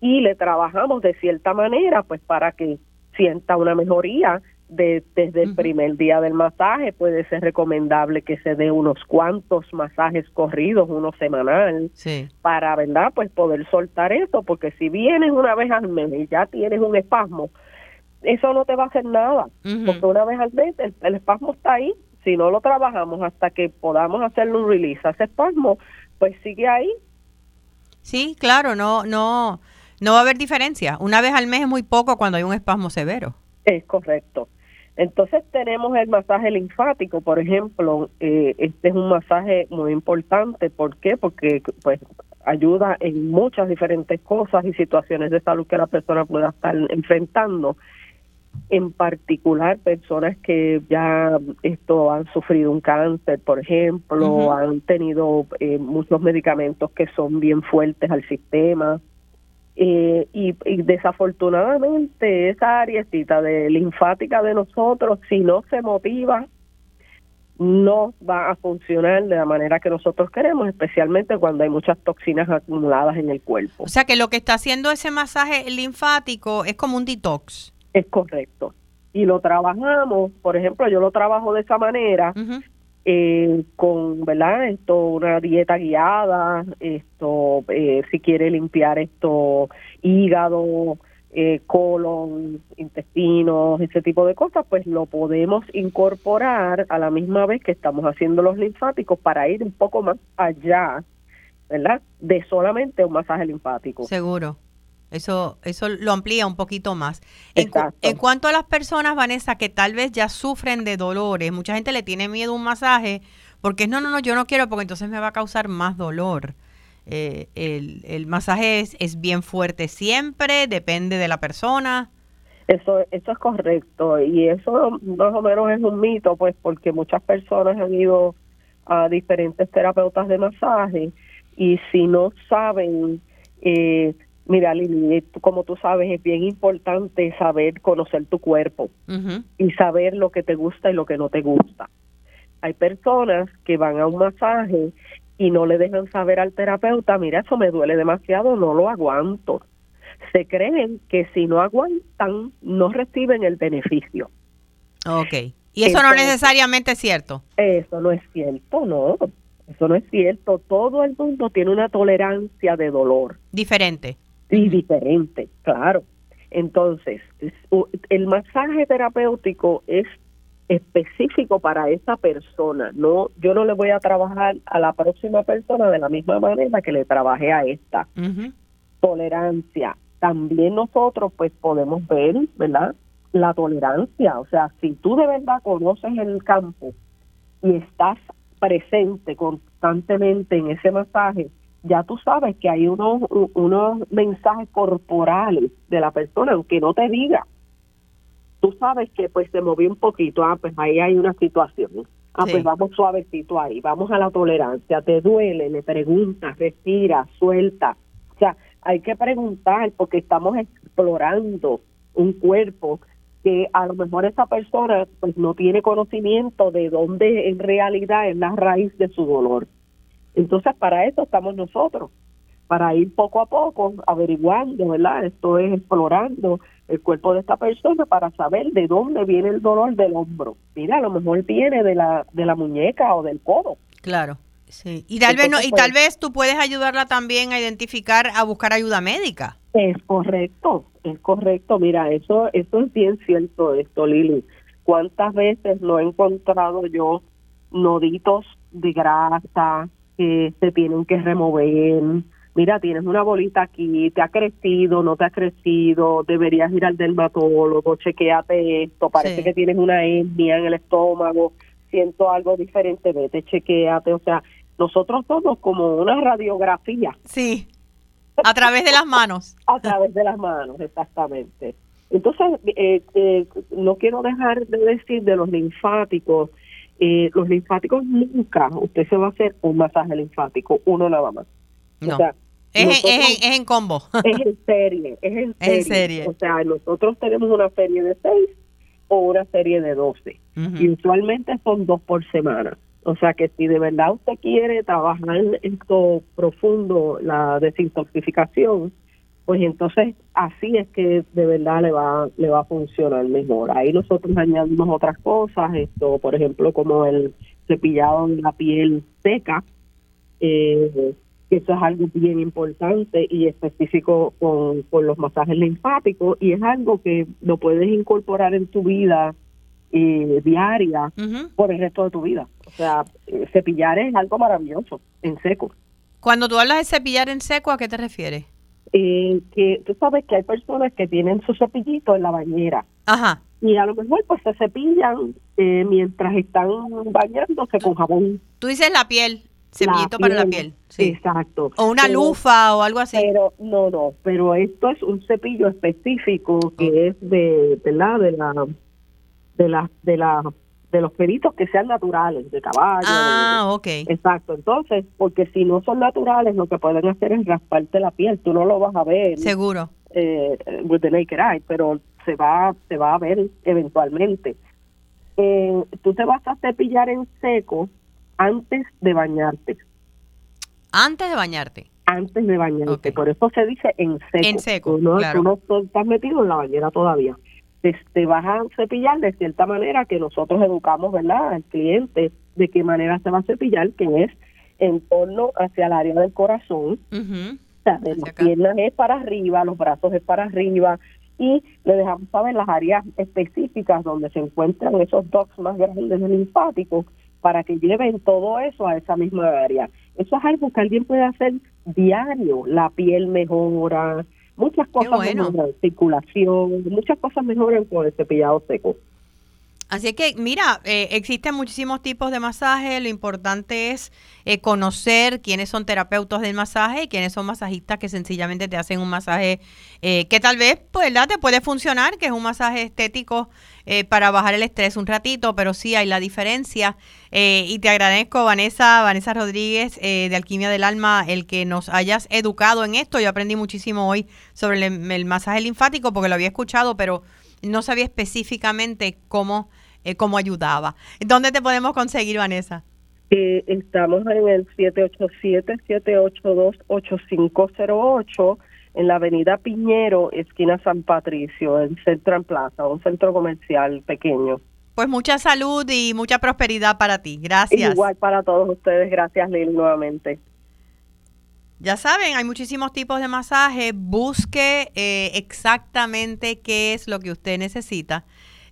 y le trabajamos de cierta manera pues para que sienta una mejoría desde el primer día del masaje. Puede ser recomendable que se dé unos cuantos masajes corridos, uno semanal, para, ¿verdad? Pues poder soltar eso, porque si vienes una vez al mes y ya tienes un espasmo, eso no te va a hacer nada, porque una vez al mes el, espasmo está ahí, si no lo trabajamos hasta que podamos hacerle un release a ese espasmo, pues sigue ahí. Sí, claro, no, no, no va a haber diferencia. Una vez al mes es muy poco cuando hay un espasmo severo. Es correcto. Entonces tenemos el masaje linfático, por ejemplo, eh, este es un masaje muy importante, ¿por qué? Porque pues ayuda en muchas diferentes cosas y situaciones de salud que la persona pueda estar enfrentando. En particular personas que ya esto han sufrido un cáncer, por ejemplo, han tenido eh, muchos medicamentos que son bien fuertes al sistema. Eh, y, desafortunadamente esa áreacita de linfática de nosotros, si no se motiva, no va a funcionar de la manera que nosotros queremos, especialmente cuando hay muchas toxinas acumuladas en el cuerpo. O sea que lo que está haciendo ese masaje linfático es como un detox. Es correcto. Y lo trabajamos, por ejemplo, yo lo trabajo de esa manera, eh, con, ¿verdad? Esto, una dieta guiada, esto, eh, si quiere limpiar esto, hígado, eh, colon, intestinos, ese tipo de cosas, pues lo podemos incorporar a la misma vez que estamos haciendo los linfáticos para ir un poco más allá, ¿verdad? De solamente un masaje linfático. Seguro. Eso, eso lo amplía un poquito más. En, en, cuanto a las personas, Vanessa, que tal vez ya sufren de dolores, mucha gente le tiene miedo a un masaje porque es, no, no, no, yo no quiero porque entonces me va a causar más dolor. Eh, el, el, masaje es, es, bien fuerte siempre, depende de la persona. Eso, eso es correcto y eso más o menos es un mito, pues porque muchas personas han ido a diferentes terapeutas de masaje y si no saben eh, Mira, Lili, como tú sabes, es bien importante saber conocer tu cuerpo y saber lo que te gusta y lo que no te gusta. Hay personas que van a un masaje y no le dejan saber al terapeuta, mira, eso me duele demasiado, no lo aguanto. Se creen que si no aguantan, no reciben el beneficio. Ok. ¿Y eso no necesariamente es cierto? Eso no es cierto, no. Eso no es cierto. Todo el mundo tiene una tolerancia de dolor. Diferente y diferente, claro. Entonces, el masaje terapéutico es específico para esa persona. No, yo no le voy a trabajar a la próxima persona de la misma manera que le trabajé a esta. Tolerancia. También nosotros pues podemos ver, ¿verdad? La tolerancia. O sea, si tú de verdad conoces el campo y estás presente constantemente en ese masaje, ya tú sabes que hay unos, unos mensajes corporales de la persona, aunque no te diga. Tú sabes que pues se movió un poquito, ah, pues ahí hay una situación. Ah, pues vamos suavecito ahí, vamos a la tolerancia, te duele, le preguntas, respira, suelta. O sea, hay que preguntar porque estamos explorando un cuerpo que a lo mejor esa persona pues no tiene conocimiento de dónde en realidad es la raíz de su dolor. Entonces, para eso estamos nosotros, para ir poco a poco averiguando, ¿verdad? Esto es explorando el cuerpo de esta persona para saber de dónde viene el dolor del hombro. Mira, a lo mejor viene de la, de la muñeca o del codo. Claro. Sí. Y tal vez no, y tal pues vez tú puedes ayudarla también a identificar, a buscar ayuda médica. Es correcto, es correcto. Mira, eso, eso es bien cierto esto, Lili. ¿Cuántas veces lo he encontrado yo noditos de grasa, que se tienen que remover. Mira, tienes una bolita aquí, te ha crecido, no te ha crecido, deberías ir al dermatólogo, chequeate esto, parece que tienes una hernia en el estómago, siento algo diferente, vete, chequeate, o sea, nosotros somos como una radiografía. Sí, a través de las manos. a través de las manos, exactamente. Entonces, eh, eh, no quiero dejar de decir de los linfáticos, eh, los linfáticos nunca usted se va a hacer un masaje linfático, uno nada más. No. O sea, es, es, en combo. Es en serie, es en serie. O sea, nosotros tenemos una serie de seis o una serie de doce. Y usualmente son dos por semana. O sea que si de verdad usted quiere trabajar esto profundo, la desintoxicación, pues entonces así es que de verdad le va le va a funcionar mejor. Ahí nosotros añadimos otras cosas, esto, por ejemplo, como el cepillado de la piel seca, eh, que eso es algo bien importante y específico con, con los masajes linfáticos y es algo que lo puedes incorporar en tu vida eh, diaria por el resto de tu vida. O sea, eh, cepillar es algo maravilloso en seco. Cuando tú hablas de cepillar en seco, ¿a qué te refieres? Eh, que tú sabes que hay personas que tienen su cepillito en la bañera. Ajá. Y a lo mejor pues se cepillan eh, mientras están bañándose con jabón. Tú dices la piel. Cepillito para la piel. Sí. Exacto. O una lufa o algo así. Pero no, no, pero esto es un cepillo específico que es de, ¿verdad? De la de la de la de los peritos que sean naturales, de caballo. Ah, ok. Exacto. Entonces, porque si no son naturales, lo que pueden hacer es rasparte la piel. Tú no lo vas a ver. Seguro. Eh, with the naked eye, pero se va, se va a ver eventualmente. Eh, tú te vas a cepillar en seco antes de bañarte. Antes de bañarte. Antes de bañarte. Por eso se dice en seco. En seco. Tú no, claro. tú no estás metido en la bañera todavía. Te, vas a cepillar de cierta manera que nosotros educamos, ¿verdad?, al cliente de qué manera se va a cepillar, que es en torno hacia el área del corazón. Ujú. O sea, de Hacia las piernas es para arriba, los brazos es para arriba y le dejamos saber las áreas específicas donde se encuentran esos ducts más grandes del linfático para que lleven todo eso a esa misma área. Eso es algo que alguien puede hacer diario. La piel mejora, muchas cosas bueno. mejoran, circulación, muchas cosas mejoran con el cepillado seco. Así es que, mira, eh, existen muchísimos tipos de masaje. Lo importante es eh, conocer quiénes son terapeutas del masaje y quiénes son masajistas que sencillamente te hacen un masaje eh, que tal vez, pues, ¿verdad? te puede funcionar, que es un masaje estético eh, para bajar el estrés un ratito, pero sí hay la diferencia. Eh, y te agradezco, Vanessa, Vanessa Rodríguez, de Alquimia del Alma, el que nos hayas educado en esto. Yo aprendí muchísimo hoy sobre el masaje linfático porque lo había escuchado, pero no sabía específicamente cómo, eh, cómo ayudaba. ¿Dónde te podemos conseguir, Vanessa? Eh, estamos en el 787-782-8508 en la avenida Piñero, esquina San Patricio, en Central Plaza, un centro comercial pequeño. Pues mucha salud y mucha prosperidad para ti. Gracias. Igual para todos ustedes. Gracias, Lili, nuevamente. Ya saben, hay muchísimos tipos de masaje. Busque eh, exactamente qué es lo que usted necesita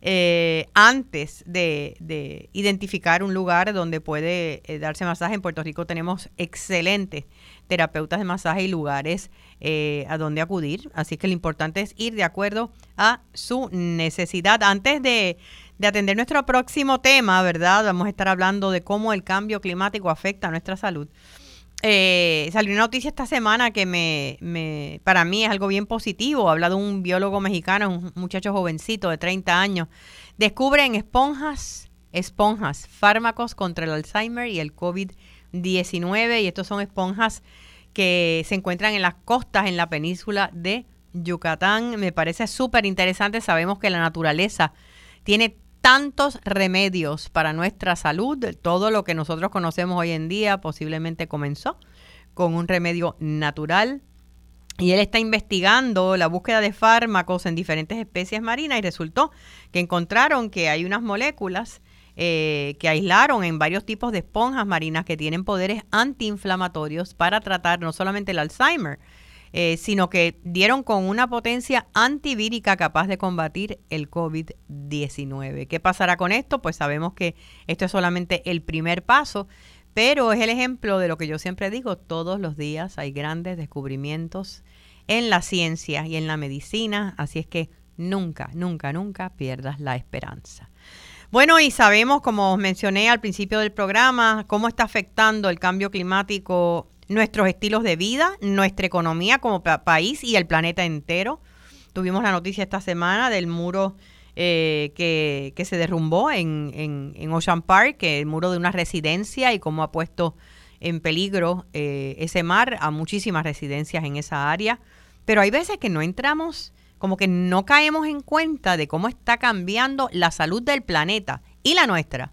eh, antes de, de identificar un lugar donde puede eh, darse masaje. En Puerto Rico tenemos excelentes terapeutas de masaje y lugares eh, a donde acudir. Así que lo importante es ir de acuerdo a su necesidad. Antes de, de atender nuestro próximo tema, ¿verdad? Vamos a estar hablando de cómo el cambio climático afecta a nuestra salud. Eh, salió una noticia esta semana que me, me, para mí es algo bien positivo. Habla de un biólogo mexicano, un muchacho jovencito de 30 años. Descubre en esponjas, esponjas, fármacos contra el Alzheimer y el COVID-19. Y estos son esponjas que se encuentran en las costas, en la península de Yucatán. Me parece súper interesante. Sabemos que la naturaleza tiene tantos remedios para nuestra salud. Todo lo que nosotros conocemos hoy en día posiblemente comenzó con un remedio natural. Y él está investigando la búsqueda de fármacos en diferentes especies marinas y resultó que encontraron que hay unas moléculas eh, que aislaron en varios tipos de esponjas marinas que tienen poderes antiinflamatorios para tratar no solamente el Alzheimer, eh, sino que dieron con una potencia antivírica capaz de combatir el COVID-19. ¿Qué pasará con esto? Pues sabemos que esto es solamente el primer paso, pero es el ejemplo de lo que yo siempre digo, todos los días hay grandes descubrimientos en la ciencia y en la medicina, así es que nunca, nunca, nunca pierdas la esperanza. Bueno, y sabemos, como os mencioné al principio del programa, cómo está afectando el cambio climático nuestros estilos de vida, nuestra economía como pa país y el planeta entero. Tuvimos la noticia esta semana del muro eh, que, que, se derrumbó en, en, Ocean Park, el muro de una residencia y cómo ha puesto en peligro eh, ese mar a muchísimas residencias en esa área. Pero hay veces que no entramos, como que no caemos en cuenta de cómo está cambiando la salud del planeta y la nuestra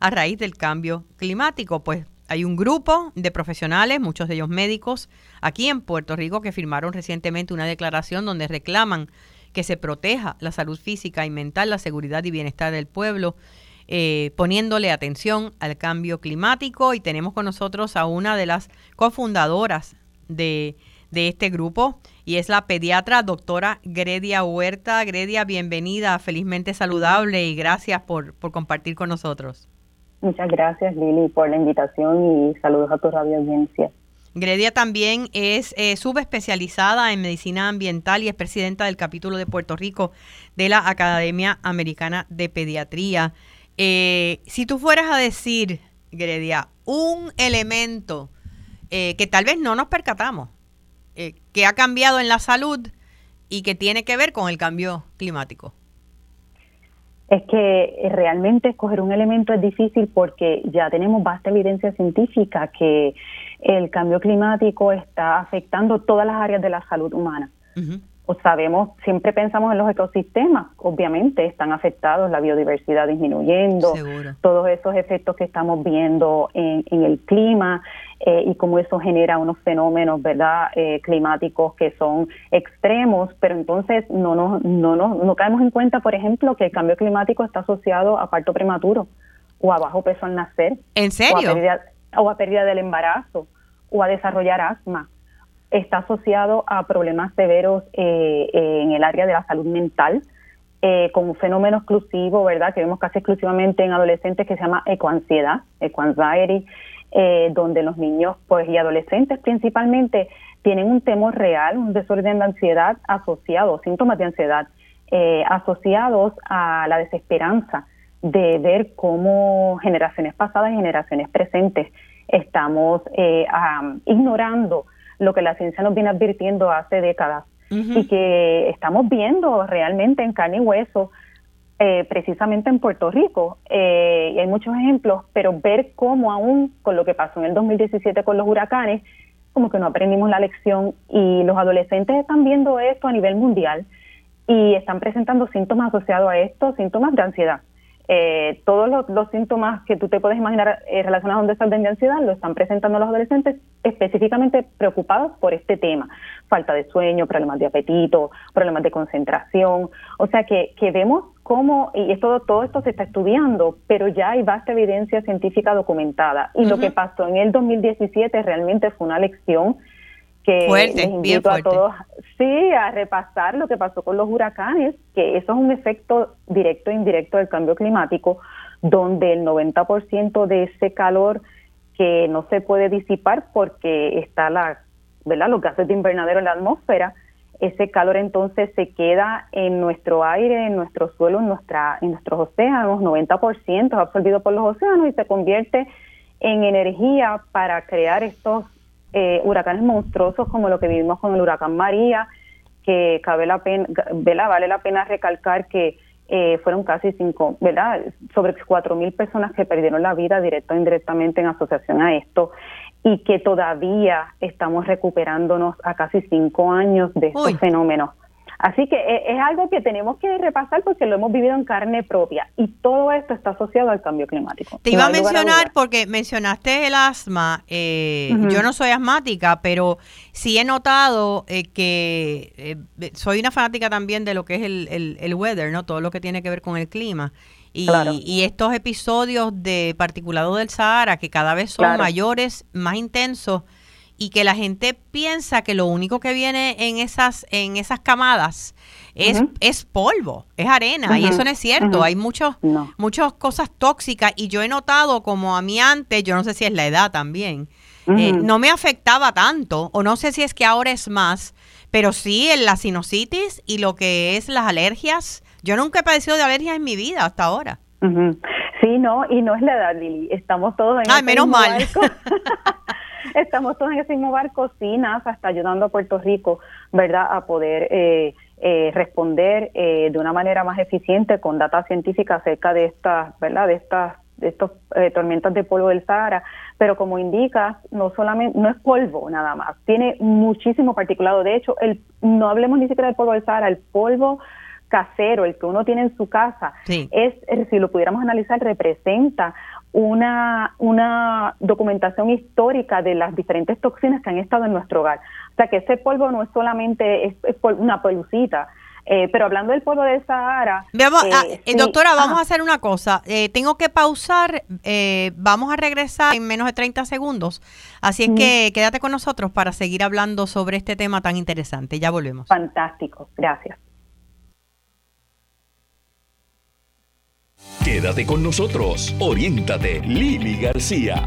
a raíz del cambio climático. Pues hay un grupo de profesionales, muchos de ellos médicos, aquí en Puerto Rico que firmaron recientemente una declaración donde reclaman que se proteja la salud física y mental, la seguridad y bienestar del pueblo, eh, poniéndole atención al cambio climático. Y tenemos con nosotros a una de las cofundadoras de, este grupo y es la pediatra doctora Gredia Huerta. Gredia, bienvenida, felizmente saludable y gracias por, por compartir con nosotros. Muchas gracias, Lili, por la invitación y saludos a tu radio audiencia. Gredia también es eh, subespecializada en medicina ambiental y es presidenta del capítulo de Puerto Rico de la Academia Americana de Pediatría. Eh, si tú fueras a decir, Gredia, un elemento eh, que tal vez no nos percatamos, eh, que ha cambiado en la salud y que tiene que ver con el cambio climático? Es que realmente escoger un elemento es difícil porque ya tenemos vasta evidencia científica que el cambio climático está afectando todas las áreas de la salud humana o sabemos, siempre pensamos en los ecosistemas, obviamente están afectados, la biodiversidad disminuyendo, todos esos efectos que estamos viendo en, el clima eh, y cómo eso genera unos fenómenos, ¿verdad?, eh, climáticos que son extremos, pero entonces no, nos, no, no, no caemos en cuenta, por ejemplo, que el cambio climático está asociado a parto prematuro o a bajo peso al nacer. ¿En serio? o a pérdida del embarazo o a desarrollar asma está asociado a problemas severos eh, eh, en el área de la salud mental, eh, con un fenómeno exclusivo, ¿verdad?, que vemos casi exclusivamente en adolescentes que se llama ecoansiedad, ecoanxiety, donde los niños pues y adolescentes principalmente tienen un temor real, un desorden de ansiedad asociado, síntomas de ansiedad asociados a la desesperanza de ver cómo generaciones pasadas y generaciones presentes estamos ignorando lo que la ciencia nos viene advirtiendo hace décadas y que estamos viendo realmente en carne y hueso, eh, precisamente en Puerto Rico. Eh, y hay muchos ejemplos, pero ver cómo aún con lo que pasó en el 2017 con los huracanes, como que no aprendimos la lección y los adolescentes están viendo esto a nivel mundial y están presentando síntomas asociados a esto, síntomas de ansiedad. Eh, todos los, síntomas que tú te puedes imaginar eh, relacionados a un desorden de ansiedad lo están presentando los adolescentes específicamente preocupados por este tema. Falta de sueño, problemas de apetito, problemas de concentración. O sea que, que vemos cómo, y esto, todo esto se está estudiando, pero ya hay vasta evidencia científica documentada. Y lo que pasó en el 2017 realmente fue una lección que fuerte, les invito a todos sí a repasar lo que pasó con los huracanes, que eso es un efecto directo e indirecto del cambio climático, donde el 90% de ese calor que no se puede disipar porque está la, ¿verdad? los gases de invernadero en la atmósfera, ese calor entonces se queda en nuestro aire, en nuestro suelo, en nuestra en nuestros océanos, 90% es absorbido por los océanos y se convierte en energía para crear estos eh, huracanes monstruosos como lo que vivimos con el huracán María, que cabe la pena, vale la pena recalcar que eh, fueron casi cinco, ¿verdad? Sobre cuatro mil personas que perdieron la vida directa o indirectamente en asociación a esto y que todavía estamos recuperándonos a casi cinco años de estos fenómenos. Así que eh, es algo que tenemos que repasar porque lo hemos vivido en carne propia y todo esto está asociado al cambio climático. Te iba a mencionar porque mencionaste el asma. Eh, yo no soy asmática, pero sí he notado eh, que soy una fanática también de lo que es el, el, weather, ¿no? Todo lo que tiene que ver con el clima. Y, y estos episodios de particulado del Sahara que cada vez son mayores, más intensos y que la gente piensa que lo único que viene en esas en esas camadas es, es polvo, es arena, y eso no es cierto. Hay muchos, muchas cosas tóxicas, y yo he notado como a mí antes, yo no sé si es la edad también, eh, no me afectaba tanto, o no sé si es que ahora es más, pero sí en la sinusitis y lo que es las alergias. Yo nunca he padecido de alergias en mi vida hasta ahora. Sí, no, y no es la edad, Lili. Estamos todos en Ay, menos mal. estamos todos en ese mismo barco, sí, NASA está ayudando a Puerto Rico, ¿verdad?, a poder eh, eh, responder eh, de una manera más eficiente con data científica acerca de estas, ¿verdad?, de estas de estos tormentas de polvo del Sahara, pero como indica, no solamente no es polvo nada más, tiene muchísimo particulado. De hecho, el no hablemos ni siquiera del polvo del Sahara, el polvo casero, el que uno tiene en su casa, es, si lo pudiéramos analizar, representa una, una documentación histórica de las diferentes toxinas que han estado en nuestro hogar. O sea que ese polvo no es solamente es, una pelucita, eh, pero hablando del polvo de Sahara. Veamos, ah, eh, doctora, vamos a hacer una cosa. Eh, tengo que pausar. vamos a regresar en menos de 30 segundos. Así es que quédate con nosotros para seguir hablando sobre este tema tan interesante. Ya volvemos. Fantástico. Gracias. Quédate con nosotros. Oriéntate, Lili García.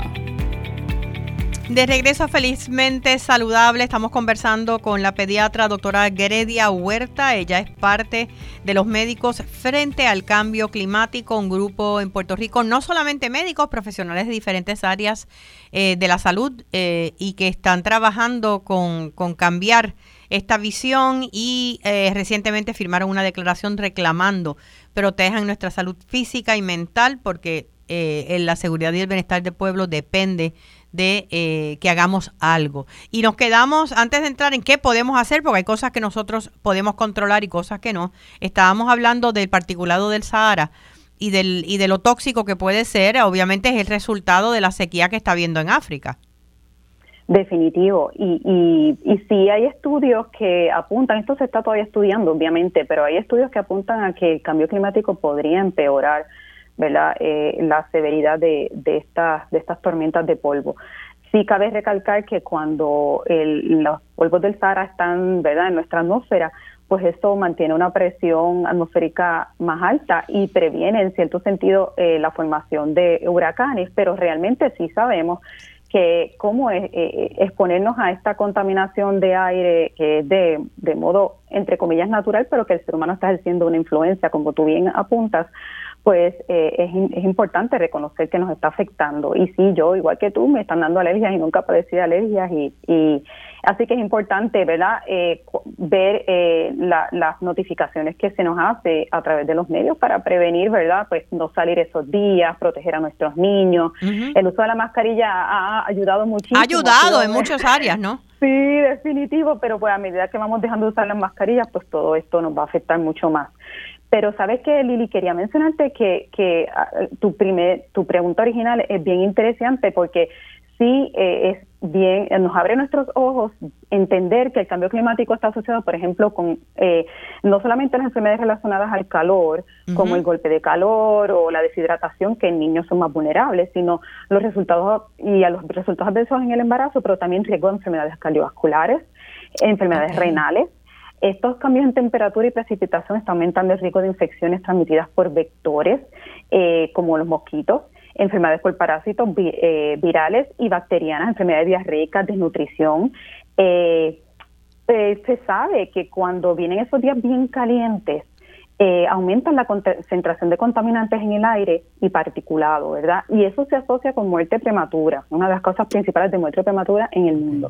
De regreso a Felizmente Saludable, estamos conversando con la pediatra doctora Gredia Huerta. Ella es parte de los médicos frente al cambio climático, un grupo en Puerto Rico, no solamente médicos, profesionales de diferentes áreas eh, de la salud eh, y que están trabajando con, cambiar esta visión y eh, recientemente firmaron una declaración reclamando protejan nuestra salud física y mental porque la seguridad y el bienestar del pueblo depende de eh, que hagamos algo. Y nos quedamos, antes de entrar en qué podemos hacer, porque hay cosas que nosotros podemos controlar y cosas que no, estábamos hablando del particulado del Sahara y, del, y de lo tóxico que puede ser, obviamente es el resultado de la sequía que está habiendo en África. Definitivo. Y, y, y sí hay estudios que apuntan, esto se está todavía estudiando, obviamente, pero hay estudios que apuntan a que el cambio climático podría empeorar ¿verdad? Eh, la severidad de, de, estas, de estas tormentas de polvo. Sí cabe recalcar que cuando los polvos del Sahara están ¿verdad? en nuestra atmósfera, pues eso mantiene una presión atmosférica más alta y previene en cierto sentido eh, la formación de huracanes, pero realmente sí sabemos que cómo es, eh, exponernos a esta contaminación de aire que es de, de modo, entre comillas, natural, pero que el ser humano está ejerciendo una influencia, como tú bien apuntas, pues eh, es, es, importante reconocer que nos está afectando. Y sí, yo, igual que tú, me están dando alergias y nunca padecí de alergias. Y, y así que es importante, ¿verdad?, eh, ver eh, las notificaciones que se nos hace a través de los medios para prevenir, ¿verdad?, pues no salir esos días, proteger a nuestros niños. El uso de la mascarilla ha ayudado muchísimo. Ha ayudado en muchas áreas, ¿no? Sí, definitivo, pero pues a medida que vamos dejando de usar las mascarillas, pues todo esto nos va a afectar mucho más. Pero sabes que Lili quería mencionarte que, que ah, tu primer, tu pregunta original es bien interesante porque sí eh, es bien, nos abre nuestros ojos entender que el cambio climático está asociado, por ejemplo, con eh, no solamente las enfermedades relacionadas al calor, como el golpe de calor o la deshidratación, que en niños son más vulnerables, sino los resultados y a los resultados adversos en el embarazo, pero también riesgo de enfermedades cardiovasculares, enfermedades renales, estos cambios en temperatura y precipitación están aumentando el riesgo de infecciones transmitidas por vectores eh, como los mosquitos, enfermedades por parásitos eh, virales y bacterianas, enfermedades diarreicas, desnutrición. Eh, se sabe que cuando vienen esos días bien calientes, eh, aumentan la concentración de contaminantes en el aire y particulado, ¿verdad? Y eso se asocia con muerte prematura, una de las causas principales de muerte prematura en el mundo.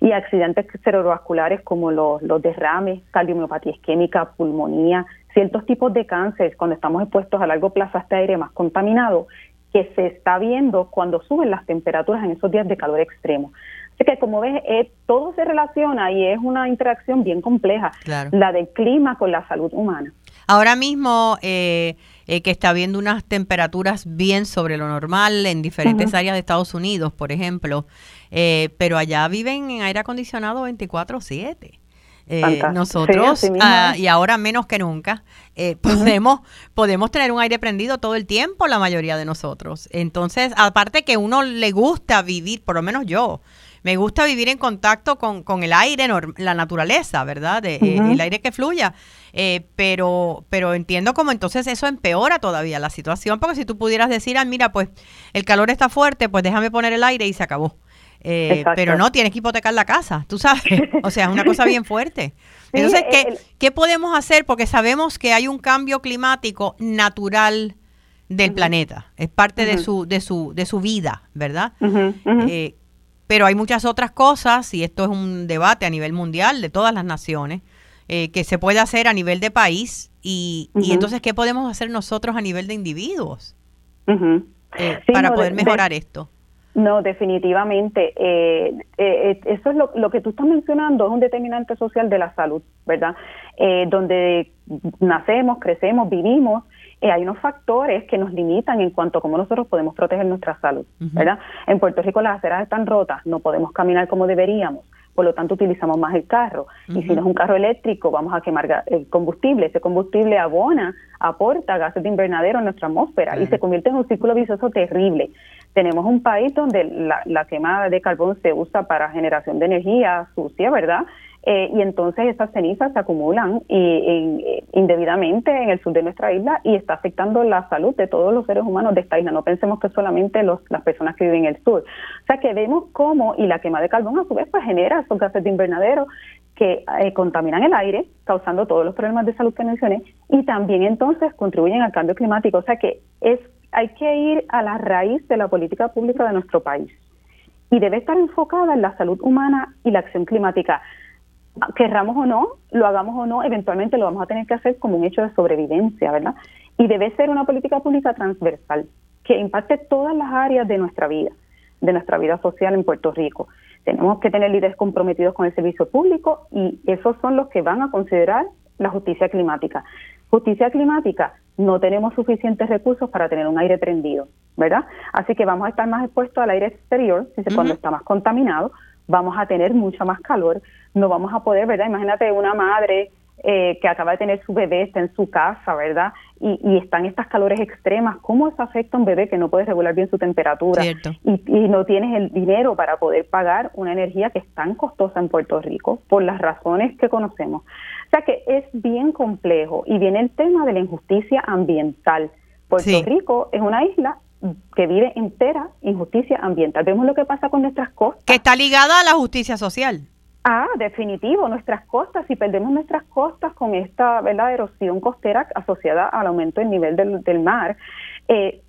Y accidentes cerebrovasculares como los, los derrames, cardiomiopatía isquémica, pulmonía, ciertos tipos de cáncer cuando estamos expuestos a largo plazo a este aire más contaminado, que se está viendo cuando suben las temperaturas en esos días de calor extremo. Así que como ves, eh, todo se relaciona y es una interacción bien compleja, la del clima con la salud humana. Ahora mismo eh, eh, que está habiendo unas temperaturas bien sobre lo normal en diferentes áreas de Estados Unidos, por ejemplo, eh, pero allá viven en aire acondicionado 24/7. nosotros, ah, y ahora menos que nunca, podemos, podemos tener un aire prendido todo el tiempo, la mayoría de nosotros. Entonces, aparte que uno le gusta vivir, por lo menos yo, me gusta vivir en contacto con, con el aire, la naturaleza, ¿verdad? De, el aire que fluya. Eh, pero, pero entiendo como entonces eso empeora todavía la situación, porque si tú pudieras decir, ah, mira, pues el calor está fuerte, pues déjame poner el aire y se acabó. Eh, pero no, tienes que hipotecar la casa, tú sabes. O sea, es una cosa bien fuerte. Entonces, ¿qué, ¿qué podemos hacer? Porque sabemos que hay un cambio climático natural del planeta. Es parte de, su, de, su, de su vida, ¿verdad? Eh, pero hay muchas otras cosas, y esto es un debate a nivel mundial de todas las naciones, eh, que se puede hacer a nivel de país y, y, entonces qué podemos hacer nosotros a nivel de individuos eh, para poder mejorar esto. No, definitivamente. Eh, eso es lo, lo, que tú estás mencionando, es un determinante social de la salud, ¿verdad? donde nacemos, crecemos, vivimos, hay unos factores que nos limitan en cuanto a cómo nosotros podemos proteger nuestra salud, ¿verdad? En Puerto Rico las aceras están rotas, no podemos caminar como deberíamos por lo tanto utilizamos más el carro. Y si no es un carro eléctrico, vamos a quemar el combustible. Ese combustible abona, aporta gases de invernadero en nuestra atmósfera y se convierte en un círculo vicioso terrible. Tenemos un país donde la, la quema de carbón se usa para generación de energía sucia, ¿verdad? Eh, y entonces esas cenizas se acumulan y, indebidamente en el sur de nuestra isla y está afectando la salud de todos los seres humanos de esta isla. No pensemos que solamente los, las personas que viven en el sur. O sea que vemos cómo, y la quema de carbón a su vez pues genera esos gases de invernadero que eh, contaminan el aire, causando todos los problemas de salud que mencioné, y también entonces contribuyen al cambio climático. O sea que es hay que ir a la raíz de la política pública de nuestro país y debe estar enfocada en la salud humana y la acción climática querramos o no, lo hagamos o no, eventualmente lo vamos a tener que hacer como un hecho de sobrevivencia, ¿verdad? Y debe ser una política pública transversal que impacte todas las áreas de nuestra vida, de nuestra vida social en Puerto Rico. Tenemos que tener líderes comprometidos con el servicio público y esos son los que van a considerar la justicia climática. Justicia climática, no tenemos suficientes recursos para tener un aire prendido, ¿verdad? Así que vamos a estar más expuestos al aire exterior, cuando está más contaminado, vamos a tener mucha más calor, no vamos a poder, ¿verdad? Imagínate una madre eh, que acaba de tener su bebé, está en su casa, ¿verdad? Y, y, están estas calores extremas, ¿cómo eso afecta a un bebé que no puede regular bien su temperatura? Y, y, no tienes el dinero para poder pagar una energía que es tan costosa en Puerto Rico por las razones que conocemos. O sea que es bien complejo y viene el tema de la injusticia ambiental. Puerto Rico es una isla que vive entera injusticia ambiental. Vemos lo que pasa con nuestras costas. Que está ligada a la justicia social. Ah, definitivo, nuestras costas, si perdemos nuestras costas con esta ¿verdad? erosión costera asociada al aumento del nivel del, mar, eh,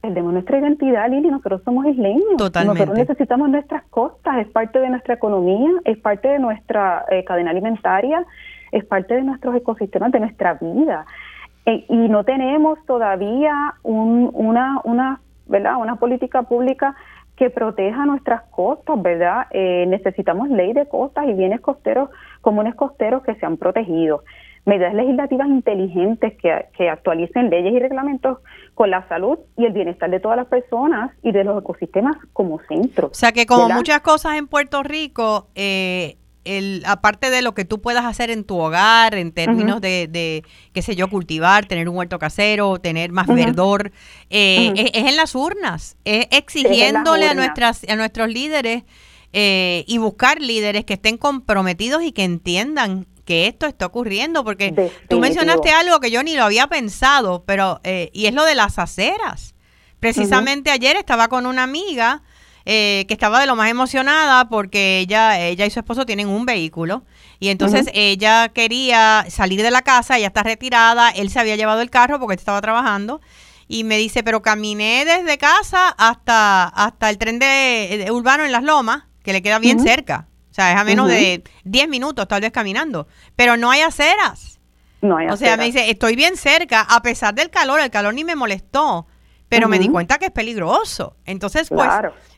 perdemos nuestra identidad, Lili, nosotros somos isleños. Totalmente. Nosotros necesitamos nuestras costas, es parte de nuestra economía, es parte de nuestra eh, cadena alimentaria, es parte de nuestros ecosistemas, de nuestra vida. Eh, y no tenemos todavía una, una, ¿verdad? una política pública que proteja nuestras costas, ¿verdad? Eh, necesitamos ley de costas y bienes costeros, comunes costeros que sean protegidos. Medidas legislativas inteligentes que, que actualicen leyes y reglamentos con la salud y el bienestar de todas las personas y de los ecosistemas como centro. O sea que como muchas cosas en Puerto Rico, eh, aparte de lo que tú puedas hacer en tu hogar, en términos de, qué sé yo, cultivar, tener un huerto casero, tener más verdor, eh, es, en las urnas, es exigiéndole a, nuestras, a nuestros líderes eh, y buscar líderes que estén comprometidos y que entiendan que esto está ocurriendo, porque tú mencionaste algo que yo ni lo había pensado, pero eh, y es lo de las aceras. Precisamente ayer estaba con una amiga eh, que estaba de lo más emocionada porque ella, ella y su esposo tienen un vehículo. Y entonces ella quería salir de la casa, ella está retirada, él se había llevado el carro porque estaba trabajando. Y me dice, pero caminé desde casa hasta, hasta el tren de, urbano en Las Lomas, que le queda bien cerca. O sea, es a menos de 10 minutos tal vez caminando, pero no hay aceras. No hay o sea, me dice, estoy bien cerca, a pesar del calor, el calor ni me molestó pero me di cuenta que es peligroso. Entonces, pues,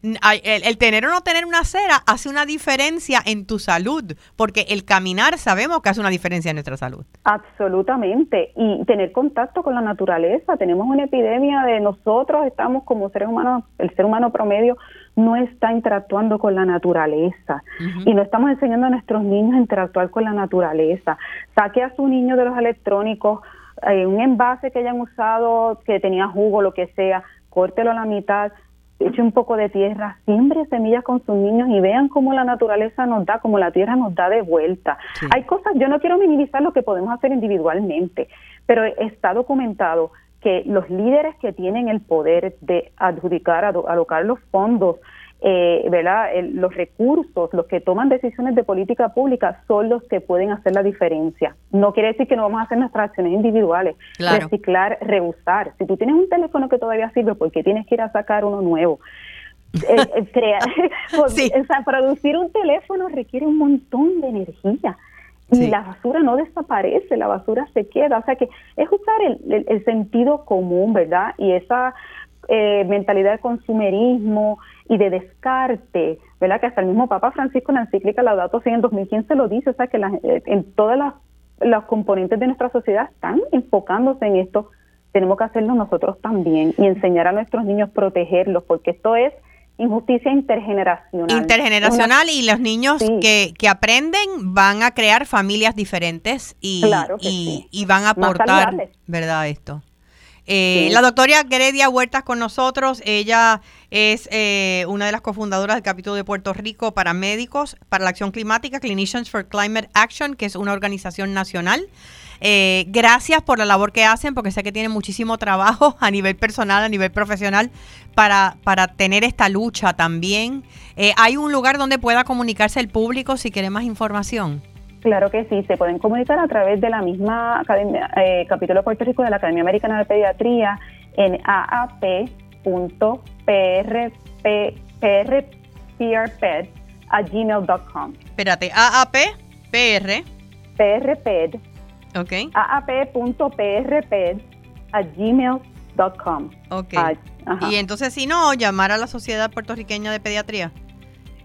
el, tener o no tener una acera hace una diferencia en tu salud, porque el caminar sabemos que hace una diferencia en nuestra salud. Absolutamente. Y tener contacto con la naturaleza. Tenemos una epidemia de nosotros, estamos como seres humanos, el ser humano promedio no está interactuando con la naturaleza y no estamos enseñando a nuestros niños a interactuar con la naturaleza. Saque a su niño de los electrónicos, eh, un envase que hayan usado que tenía jugo, lo que sea, córtelo a la mitad, eche un poco de tierra, siembre semillas con sus niños y vean cómo la naturaleza nos da, cómo la tierra nos da de vuelta. Hay cosas, yo no quiero minimizar lo que podemos hacer individualmente, pero está documentado que los líderes que tienen el poder de adjudicar, alocar los fondos eh, ¿verdad? los recursos, los que toman decisiones de política pública son los que pueden hacer la diferencia. No quiere decir que no vamos a hacer nuestras acciones individuales, reciclar, reusar. Si tú tienes un teléfono que todavía sirve, ¿por qué tienes que ir a sacar uno nuevo? Eh, eh, crear, pues, o sea, producir un teléfono requiere un montón de energía y la basura no desaparece, la basura se queda. O sea que es usar el, el, sentido común, ¿verdad? Y esa eh, mentalidad de consumerismo, y de descarte, ¿verdad? Que hasta el mismo Papa Francisco en la encíclica Laudato Si en 2015 lo dice, o sea, que eh, en todas las los componentes de nuestra sociedad están enfocándose en esto, tenemos que hacerlo nosotros también y enseñar a nuestros niños protegerlos, porque esto es injusticia intergeneracional. Intergeneracional y los niños que, que aprenden van a crear familias diferentes y, y, y, van a aportar, ¿verdad? Esto. Eh, la doctora Gredia Huertas con nosotros, ella es eh, una de las cofundadoras del capítulo de Puerto Rico para médicos para la acción climática, Clinicians for Climate Action, que es una organización nacional. Eh, gracias por la labor que hacen, porque sé que tienen muchísimo trabajo a nivel personal, a nivel profesional, para, para tener esta lucha también. ¿Hay un lugar donde pueda comunicarse el público si quiere más información? Claro que sí, se pueden comunicar a través de la misma academia, eh, capítulo de Puerto Rico de la Academia Americana de Pediatría en aap.prped a gmail.com. Espérate, AAP, PR. PRPED. Ok. aap.prped a gmail.com. Ok. y entonces, si no, llamar a la Sociedad Puertorriqueña de Pediatría.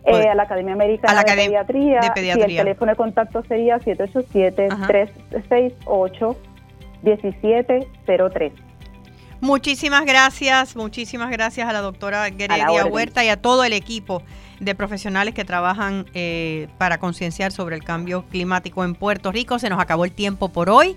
Eh, a la Academia Americana de, Pediatría, de, Pediatría. el teléfono de contacto sería 787-368-1703. Muchísimas gracias, muchísimas gracias a la doctora Geredia Huerta y a todo el equipo de profesionales que trabajan eh, para concienciar sobre el cambio climático en Puerto Rico. Se nos acabó el tiempo por hoy.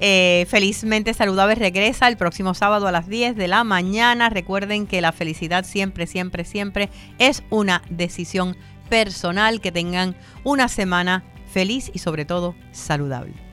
Eh, felizmente Saludable regresa el próximo sábado a las 10 de la mañana. Recuerden que la felicidad siempre, siempre, siempre es una decisión personal. Que tengan una semana feliz y sobre todo saludable.